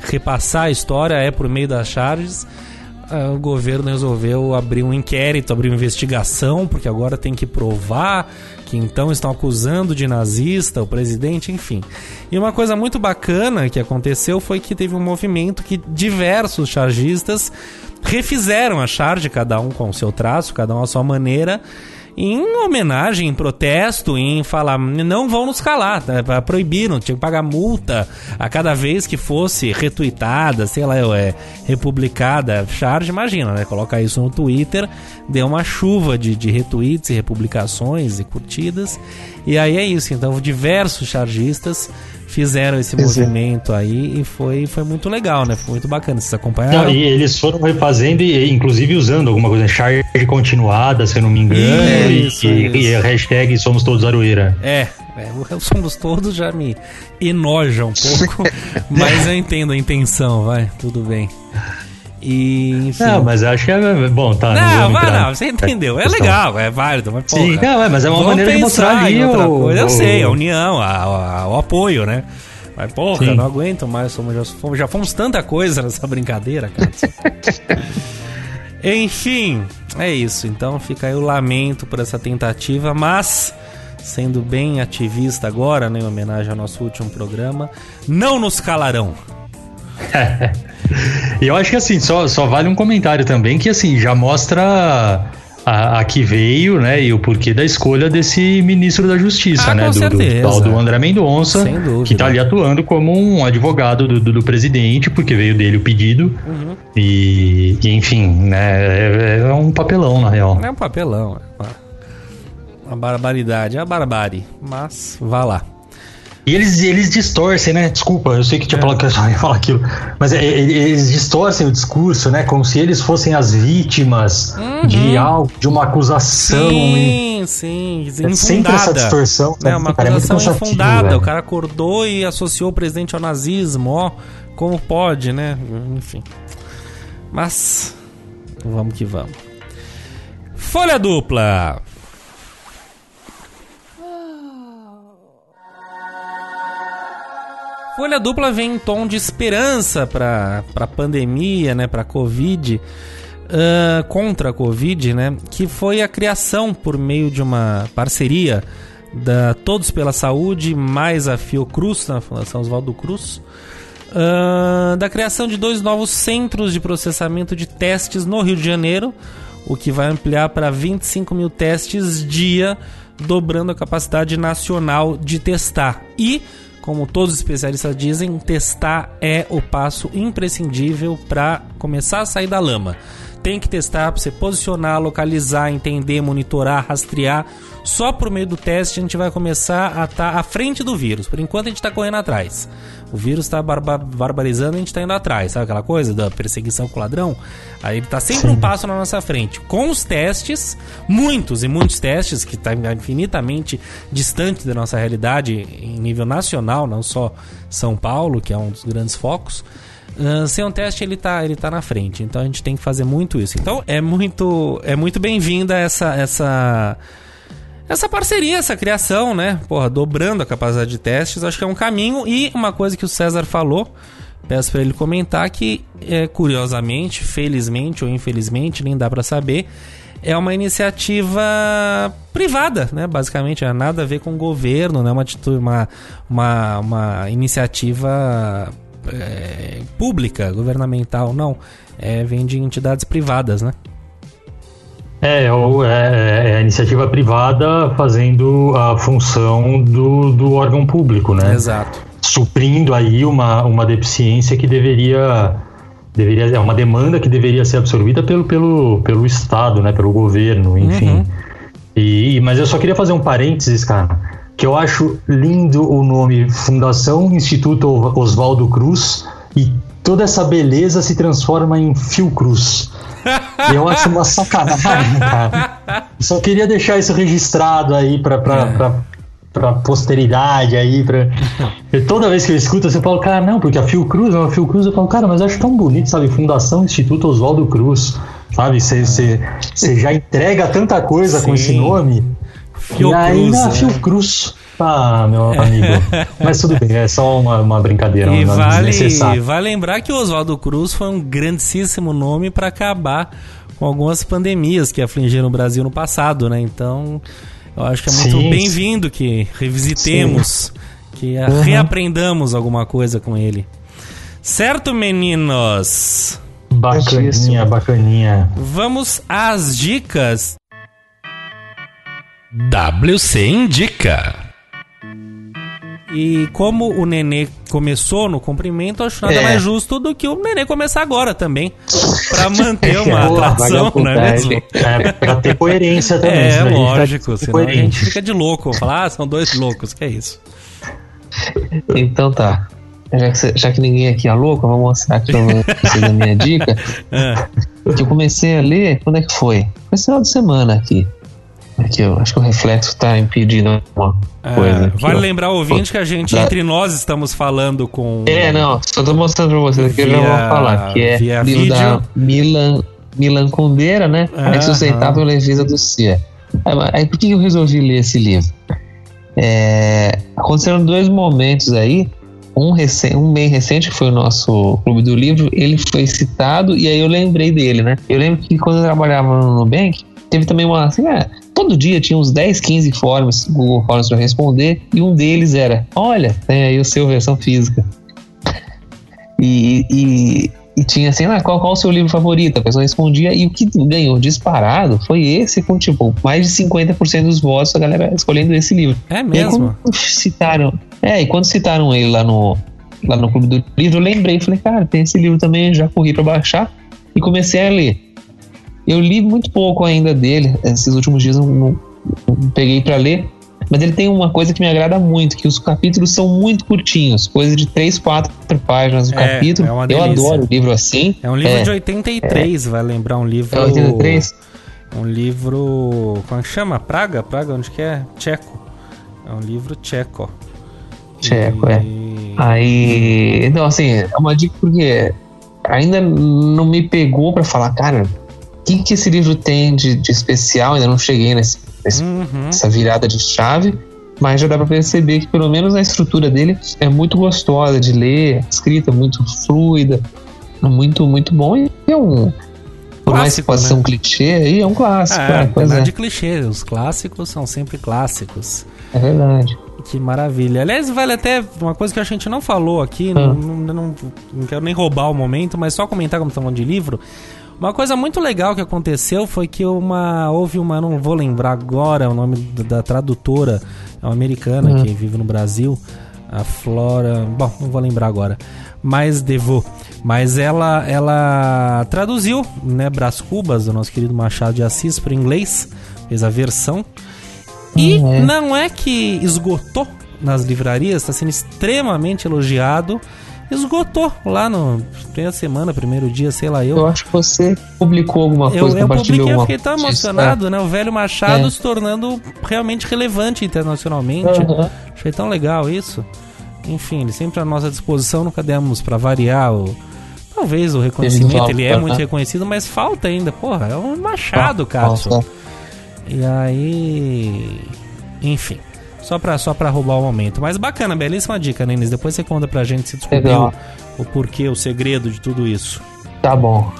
repassar a história é por meio das charges. Ah, o governo resolveu abrir um inquérito, abrir uma investigação, porque agora tem que provar que então estão acusando de nazista o presidente, enfim. E uma coisa muito bacana que aconteceu foi que teve um movimento que diversos chargistas refizeram a charge, cada um com o seu traço, cada um à sua maneira em homenagem, em protesto, em falar, não vão nos calar, né? proibiram, tinha que pagar multa a cada vez que fosse retweetada, sei lá, é, republicada, charge, imagina, né? Coloca isso no Twitter, deu uma chuva de, de retweets e republicações e curtidas, e aí é isso, então diversos chargistas fizeram esse movimento aí e foi, foi muito legal, né? Foi muito bacana. Vocês acompanharam? Não, e eles foram refazendo e inclusive usando alguma coisa, charge continuada, se eu não me engano, isso, e, isso. e, a hashtag Somos Todos Aroeira. É, é, o Somos Todos já me enoja um pouco, mas eu entendo a intenção, vai, tudo bem. E, enfim. Não, mas acho que é. Bom, tá. Não, não, não você entendeu. É legal, é válido, mas Sim, não, é, mas é uma maneira de mostrar ali o, coisa. Eu sei, a união, a, a, o apoio, né? Mas, porra, Sim. não aguento mais. Somos, já, fomos, já fomos tanta coisa nessa brincadeira, cara. Enfim, é isso. Então fica aí o lamento por essa tentativa, mas sendo bem ativista agora, né, em homenagem ao nosso último programa, não nos calarão. e eu acho que assim, só, só vale um comentário também, que assim, já mostra a, a, que veio, né, e o porquê da escolha desse ministro da Justiça, ah, né, do, do, do, André Mendonça, que está ali atuando como um advogado do, do, do, presidente, porque veio dele o pedido, uhum. e, e, enfim, né, é, é, um papelão, na real. É um papelão, é uma barbaridade, é uma barbárie, mas vá lá. E eles, eles distorcem, né? Desculpa, eu sei que tinha é. falado que eu ia falar aquilo. Mas é, eles distorcem o discurso, né? Como se eles fossem as vítimas uhum. de algo, de uma acusação. Sim, e... sim. É sempre essa distorção. É, uma cara, acusação é infundada. Velho. O cara acordou e associou o presidente ao nazismo, ó. Como pode, né? Enfim. Mas. Vamos que vamos. Folha dupla. Folha dupla vem em tom de esperança para a pandemia, né, para a Covid, uh, contra a Covid, né, que foi a criação por meio de uma parceria da Todos pela Saúde mais a Fiocruz, na Fundação Oswaldo Cruz, uh, da criação de dois novos centros de processamento de testes no Rio de Janeiro, o que vai ampliar para 25 mil testes dia, dobrando a capacidade nacional de testar. E como todos os especialistas dizem, testar é o passo imprescindível para começar a sair da lama. Tem que testar para você posicionar, localizar, entender, monitorar, rastrear. Só por meio do teste a gente vai começar a estar tá à frente do vírus. Por enquanto a gente está correndo atrás. O vírus está barba barbarizando, a gente está indo atrás. Sabe aquela coisa da perseguição com o ladrão? Aí ele está sempre Sim. um passo na nossa frente. Com os testes, muitos e muitos testes, que está infinitamente distante da nossa realidade em nível nacional, não só São Paulo, que é um dos grandes focos. Uh, sem um teste ele está ele tá na frente, então a gente tem que fazer muito isso. Então é muito é muito bem-vinda essa essa essa parceria, essa criação, né? Porra, dobrando a capacidade de testes, acho que é um caminho. E uma coisa que o César falou, peço para ele comentar, que é, curiosamente, felizmente ou infelizmente, nem dá para saber, é uma iniciativa privada, né? Basicamente, é nada a ver com o governo, né? Uma, uma, uma, uma iniciativa é, pública, governamental, não. É, vem de entidades privadas, né? É, é, é, a iniciativa privada fazendo a função do, do órgão público, né? Exato. Suprindo aí uma, uma deficiência que deveria deveria é uma demanda que deveria ser absorvida pelo, pelo, pelo Estado, né? Pelo governo, enfim. Uhum. E, mas eu só queria fazer um parênteses, cara, que eu acho lindo o nome Fundação Instituto Oswaldo Cruz e toda essa beleza se transforma em Fiocruz. eu acho uma sacanagem, cara. Só queria deixar isso registrado aí pra, pra, é. pra, pra posteridade aí. Pra... toda vez que eu escuto, você fala, cara, não, porque a Fiocruz, a Fiocruz, eu falo, cara, mas eu acho tão bonito, sabe? Fundação Instituto Oswaldo Cruz, sabe? Você já entrega tanta coisa Sim. com esse nome. Fiocruz, e aí na é. Fiocruz. Ah, meu amigo. Mas tudo bem, é só uma, uma brincadeira, E vale, vale lembrar que o Oswaldo Cruz foi um grandíssimo nome para acabar com algumas pandemias que afligiram o Brasil no passado, né? Então, eu acho que é muito Sim. bem-vindo que revisitemos, que ah, Uhum. reaprendamos alguma coisa com ele. Certo, meninos? Bacaninha, bacaninha. Vamos às dicas. WC Indica. E como o Nenê começou no cumprimento, acho nada É. mais justo do que o Nenê começar agora também. Pra manter uma Boa, atração, não é mesmo? É, pra ter coerência também. É, a lógico, ser senão a coerente. gente fica de louco. Falar, ah, são dois loucos, que é isso? Então tá. Já que, já que ninguém aqui é louco, eu vou mostrar aqui pra vocês a minha dica. Ah, Que eu comecei a ler, quando é que foi? Foi esse final de semana aqui. Aqui, eu acho que o reflexo tá impedindo alguma coisa. ah, aqui, vale ó. lembrar, ouvinte, que a gente, Da- entre nós, estamos falando com. É, não, só tô mostrando pra vocês aqui, eu já Via- vou falar. Que é via livro vídeo. da Milan, Milan Kundera, né? Aham. A Insustentável Leveza do. Aí, mas- Aí por que eu resolvi ler esse livro? É, aconteceram dois momentos aí. Um, recen- um bem recente, que foi o nosso Clube do Livro, ele foi citado e aí eu lembrei dele, né? Eu lembro que quando eu trabalhava no Nubank, teve também uma. Assim, é, todo dia tinha uns 10, 15 fóruns, Google Fóruns para responder, e um deles era: Olha, tem aí o seu versão física. E, e, e tinha assim, ah, qual, qual o seu livro favorito? A pessoa respondia e o que ganhou disparado foi esse, com tipo, mais de 50% dos votos, a galera escolhendo esse livro. É aí, mesmo? citaram, é, e quando citaram ele lá no, lá no Clube do Livro, eu lembrei, falei, cara, tem esse livro também, já corri pra baixar e comecei a ler. Eu li muito pouco ainda dele, esses últimos dias eu não, não peguei pra ler, mas ele tem uma coisa que me agrada muito, que os capítulos são muito curtinhos, coisa de 3, 4 páginas do É, capítulo. é eu adoro livro assim. É um livro É. de 83, vai lembrar um livro. É 83? Um livro. Como é que chama? Praga? Praga, onde que é? Tcheco. É um livro tcheco. Tcheco, é. E- Aí, então assim, é uma dica porque ainda não me pegou pra falar, cara, que, que esse livro tem de, de especial? Ainda não cheguei nesse, nesse- Uhum. nessa virada de chave, mas já dá pra perceber que pelo menos a estrutura dele é muito gostosa de ler, escrita muito fluida, muito, muito bom. E é um. Por mais que Clássico, possa né? ser um clichê aí, é um clássico, É, é, pois é, de clichê, os clássicos são sempre clássicos. é verdade. Que maravilha. Aliás, vale até uma coisa que a gente não falou aqui, Ah. não, não, não- não quero nem roubar o momento, mas só comentar como estamos falando de livro. Uma coisa muito legal que aconteceu foi que uma houve uma, não vou lembrar agora o nome da, tradutora, é uma americana Hum. que vive no Brasil, a Flora, bom, não vou lembrar agora, mas devo. Mas ela ela traduziu, né, Brás Cubas, do nosso querido Machado de Assis para inglês, fez a versão. E Hum, é. não é que esgotou nas livrarias, está sendo extremamente elogiado. Esgotou lá no primeira semana, primeiro dia, sei lá eu. Eu acho que você publicou alguma coisa, eu compartilhou publiquei, eu fiquei tão emocionado, né? O velho Machado É. se tornando realmente relevante internacionalmente. Aham. Achei tão legal isso. Enfim, ele sempre à nossa disposição, nunca demos pra variar o. Talvez o reconhecimento, ele é muito né? reconhecido, mas falta ainda. Porra, é um Machado, Cássio. E aí. Enfim. Só pra, só pra roubar o momento. Mas bacana, belíssima dica, Nenis. Depois você conta pra gente se descobriu Legal. o porquê, o segredo de tudo isso. Tá bom.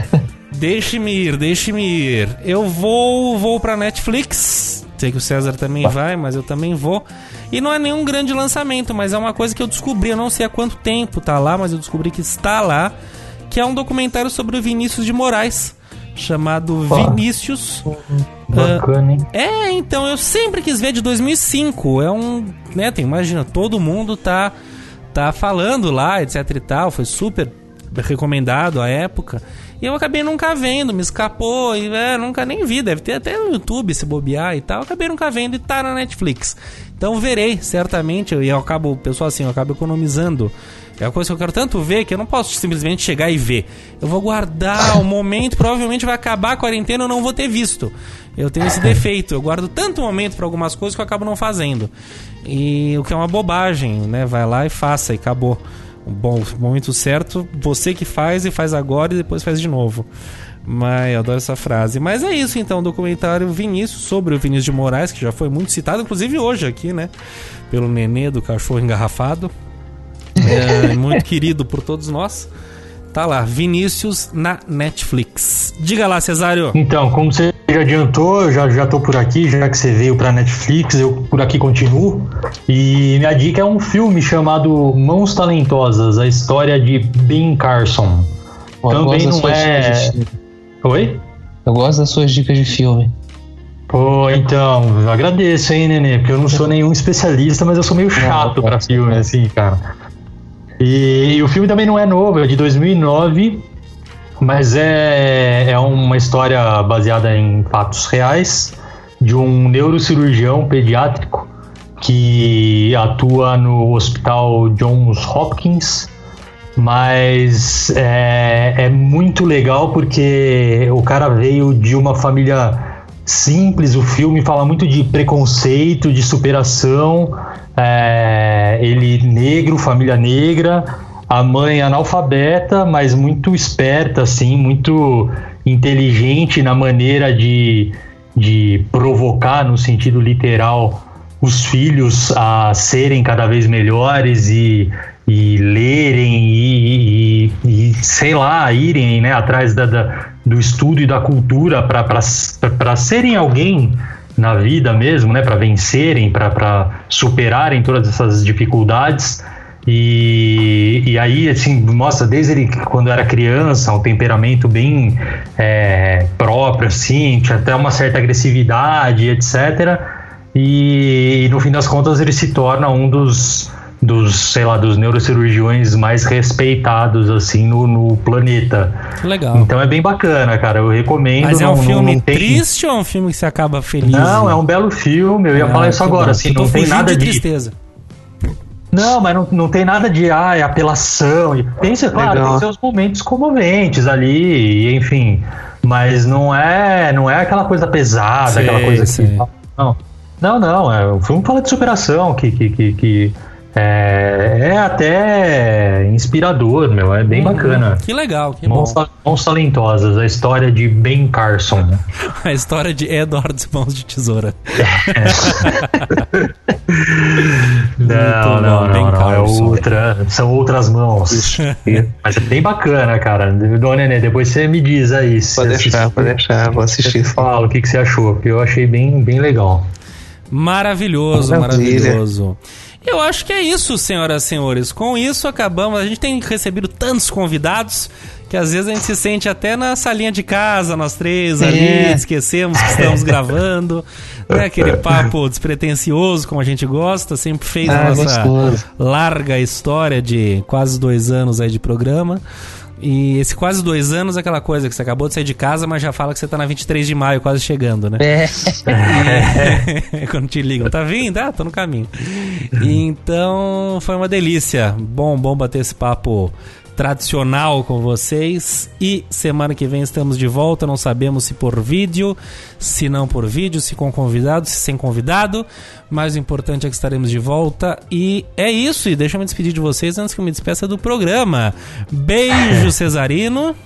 Deixe-me ir, deixe-me ir. Eu vou, vou pra Netflix. Sei que o César também vai, mas eu também vou. E não é nenhum grande lançamento, mas é uma coisa que eu descobri. Eu não sei há quanto tempo tá lá, mas eu descobri que está lá. Que é um documentário sobre o Vinícius de Moraes. Chamado. Vinícius. Bacana, hein? É, então eu sempre quis ver de 2005. É um, né, tem, imagina, todo mundo tá tá falando lá, etc e tal, foi super recomendado à época. E eu acabei nunca vendo, me escapou e é, nunca nem vi, deve ter até no YouTube se bobear e tal. Acabei nunca vendo e tá na Netflix. Então verei, certamente, e eu acabo, pessoal assim, eu acabo economizando. É uma coisa que eu quero tanto ver que eu não posso simplesmente chegar e ver. Eu vou guardar o momento, provavelmente vai acabar a quarentena, eu não vou ter visto. Eu tenho esse defeito, eu guardo tanto momento para algumas coisas que eu acabo não fazendo. E o que é uma bobagem, né? Vai lá e faça e acabou. Bom momento certo, você que faz e faz agora e depois faz de novo. Mas eu adoro essa frase. Mas é isso então, documentário Vinícius sobre o Vinícius de Moraes, que já foi muito citado, inclusive hoje aqui, né? Pelo Nenê do Cachorro Engarrafado. É, muito querido por todos nós. Tá lá, Vinícius na Netflix. Diga lá, Cesário. Então, como você já adiantou, eu já, já tô por aqui, já que você veio pra Netflix, eu por aqui continuo. E minha dica é um filme chamado Mãos Talentosas, a história de Ben Carson. Eu Também gosto das não suas é- dicas de filme. Oi? Eu gosto das suas dicas de filme. Pô, então, eu agradeço, hein, Nenê, porque eu não sou nenhum especialista, mas eu sou meio chato pra filme, assim, cara. E, e o filme também não é novo, é de 2009, mas é, é uma história baseada em fatos reais de um neurocirurgião pediátrico que atua no Hospital Johns Hopkins, mas é, é muito legal porque o cara veio de uma família simples. O filme fala muito de preconceito, de superação. É, ele negro, família negra, a mãe analfabeta, mas muito esperta, assim, muito inteligente na maneira de, de provocar, no sentido literal, os filhos a serem cada vez melhores e, e lerem e, e- e, sei lá, irem né, atrás da, da- do estudo e da cultura para serem alguém na vida mesmo, né, para vencerem, para superarem todas essas dificuldades. E, e aí, assim, mostra desde ele quando era criança, um temperamento bem é, próprio, assim, tinha até uma certa agressividade, etc. E, no fim das contas ele se torna um dos, dos sei lá, dos neurocirurgiões mais respeitados, assim, no, no planeta. Legal. Então é bem bacana, cara, eu recomendo. Mas é um não- filme não tem- triste ou é um filme que você acaba feliz? Não, é um belo filme, eu ia Ah, falar isso agora, bom. assim, não tem nada de de... tristeza. Não, mas não, não tem nada de ah, é apelação. E Tem, claro, Legal. tem seus momentos comoventes ali, e, enfim. Mas não é, não é aquela coisa pesada, Sei, aquela coisa sei. que. Não, não, não. É um filme fala de superação, que, que, que, que é, é até inspirador, meu. É bem bacana. Que legal, que bom. Mãos, ta- Mãos Talentosas, a história de Ben Carson. A história de Edward Mãos de Tesoura. Não, bom, não, Ben não, não. É outra, são outras mãos. Mas é bem bacana, cara. Dona Nenê, depois você me diz aí. se Pode deixar, assistiu, pode deixar, vou assistir. Fala o que, que você achou, porque eu achei bem, bem legal. Maravilhoso, Maravilha. maravilhoso. Eu acho que é isso, senhoras e senhores. Com isso acabamos. A gente tem recebido tantos convidados que às vezes a gente se sente até na salinha de casa, nós três ali, É. esquecemos que estamos gravando. Né? Aquele papo despretensioso, como a gente gosta, sempre fez a Ah, nossa gostoso. larga história de quase dois anos aí de programa. E esse quase dois anos é aquela coisa que você acabou de sair de casa, mas já fala que você tá na 23 de maio, quase chegando, né? É. E- Quando te ligam, tá vindo? Ah, tô no caminho. Então, foi uma delícia. Bom, bom bater esse papo tradicional com vocês. E semana que vem estamos de volta. Não sabemos se por vídeo, se não por vídeo, se com convidado, se sem convidado. Mas o importante é que estaremos de volta. E é isso. E deixa eu me despedir de vocês antes que eu me despeça do programa. Beijo, Cesarino.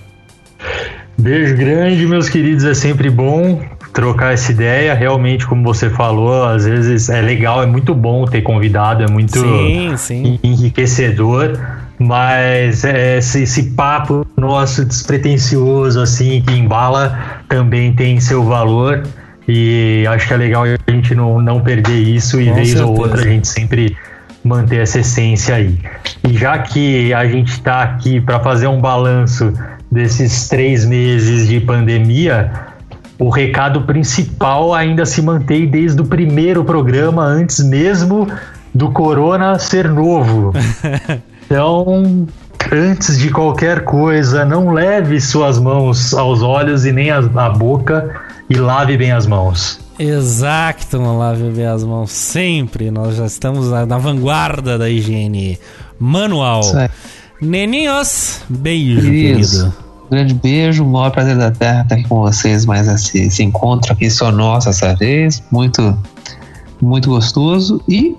Beijo grande, meus queridos. É sempre bom trocar essa ideia. Realmente, como você falou, às vezes é legal, é muito bom ter convidado, é muito Sim, sim. enriquecedor. Mas é, esse, esse papo nosso despretensioso, assim, que embala, também tem seu valor. E acho que é legal a gente não, não perder isso e Com vez ou certeza. outra a gente sempre manter essa essência aí. E já que a gente está aqui para fazer um balanço desses três meses de pandemia, o recado principal ainda se mantém desde o primeiro programa, antes mesmo do Corona ser novo. Então, antes de qualquer coisa, não leve suas mãos aos olhos e nem a boca e lave bem as mãos. Exato, não lave bem as mãos sempre. Nós já estamos na, na vanguarda da higiene manual. Isso aí. Neninhos, beijo, Isso. querido. Grande beijo, o maior prazer da Terra estar aqui com vocês, mais esse, esse encontro aqui só nosso essa vez. Muito, muito gostoso. E.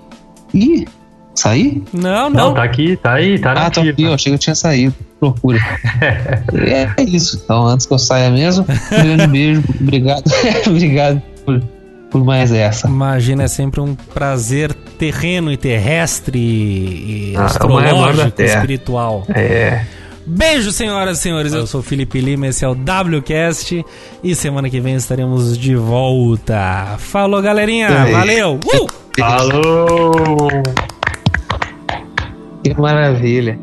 E. Saí? Não, Não, não. tá aqui, tá aí, tá Ah, tô aqui, eu achei que eu tinha saído. procure. é, é isso. Então, antes que eu saia mesmo, um grande beijo. Obrigado. obrigado por, por mais essa. Imagina, é sempre um prazer terreno e terrestre e Ah, é astrológico, espiritual. É. Beijo, senhoras e senhores. Eu sou o Felipe Lima, esse é o WCast. E semana que vem estaremos de volta. Falou, galerinha. Valeu. Uh! Alô! Que maravilha.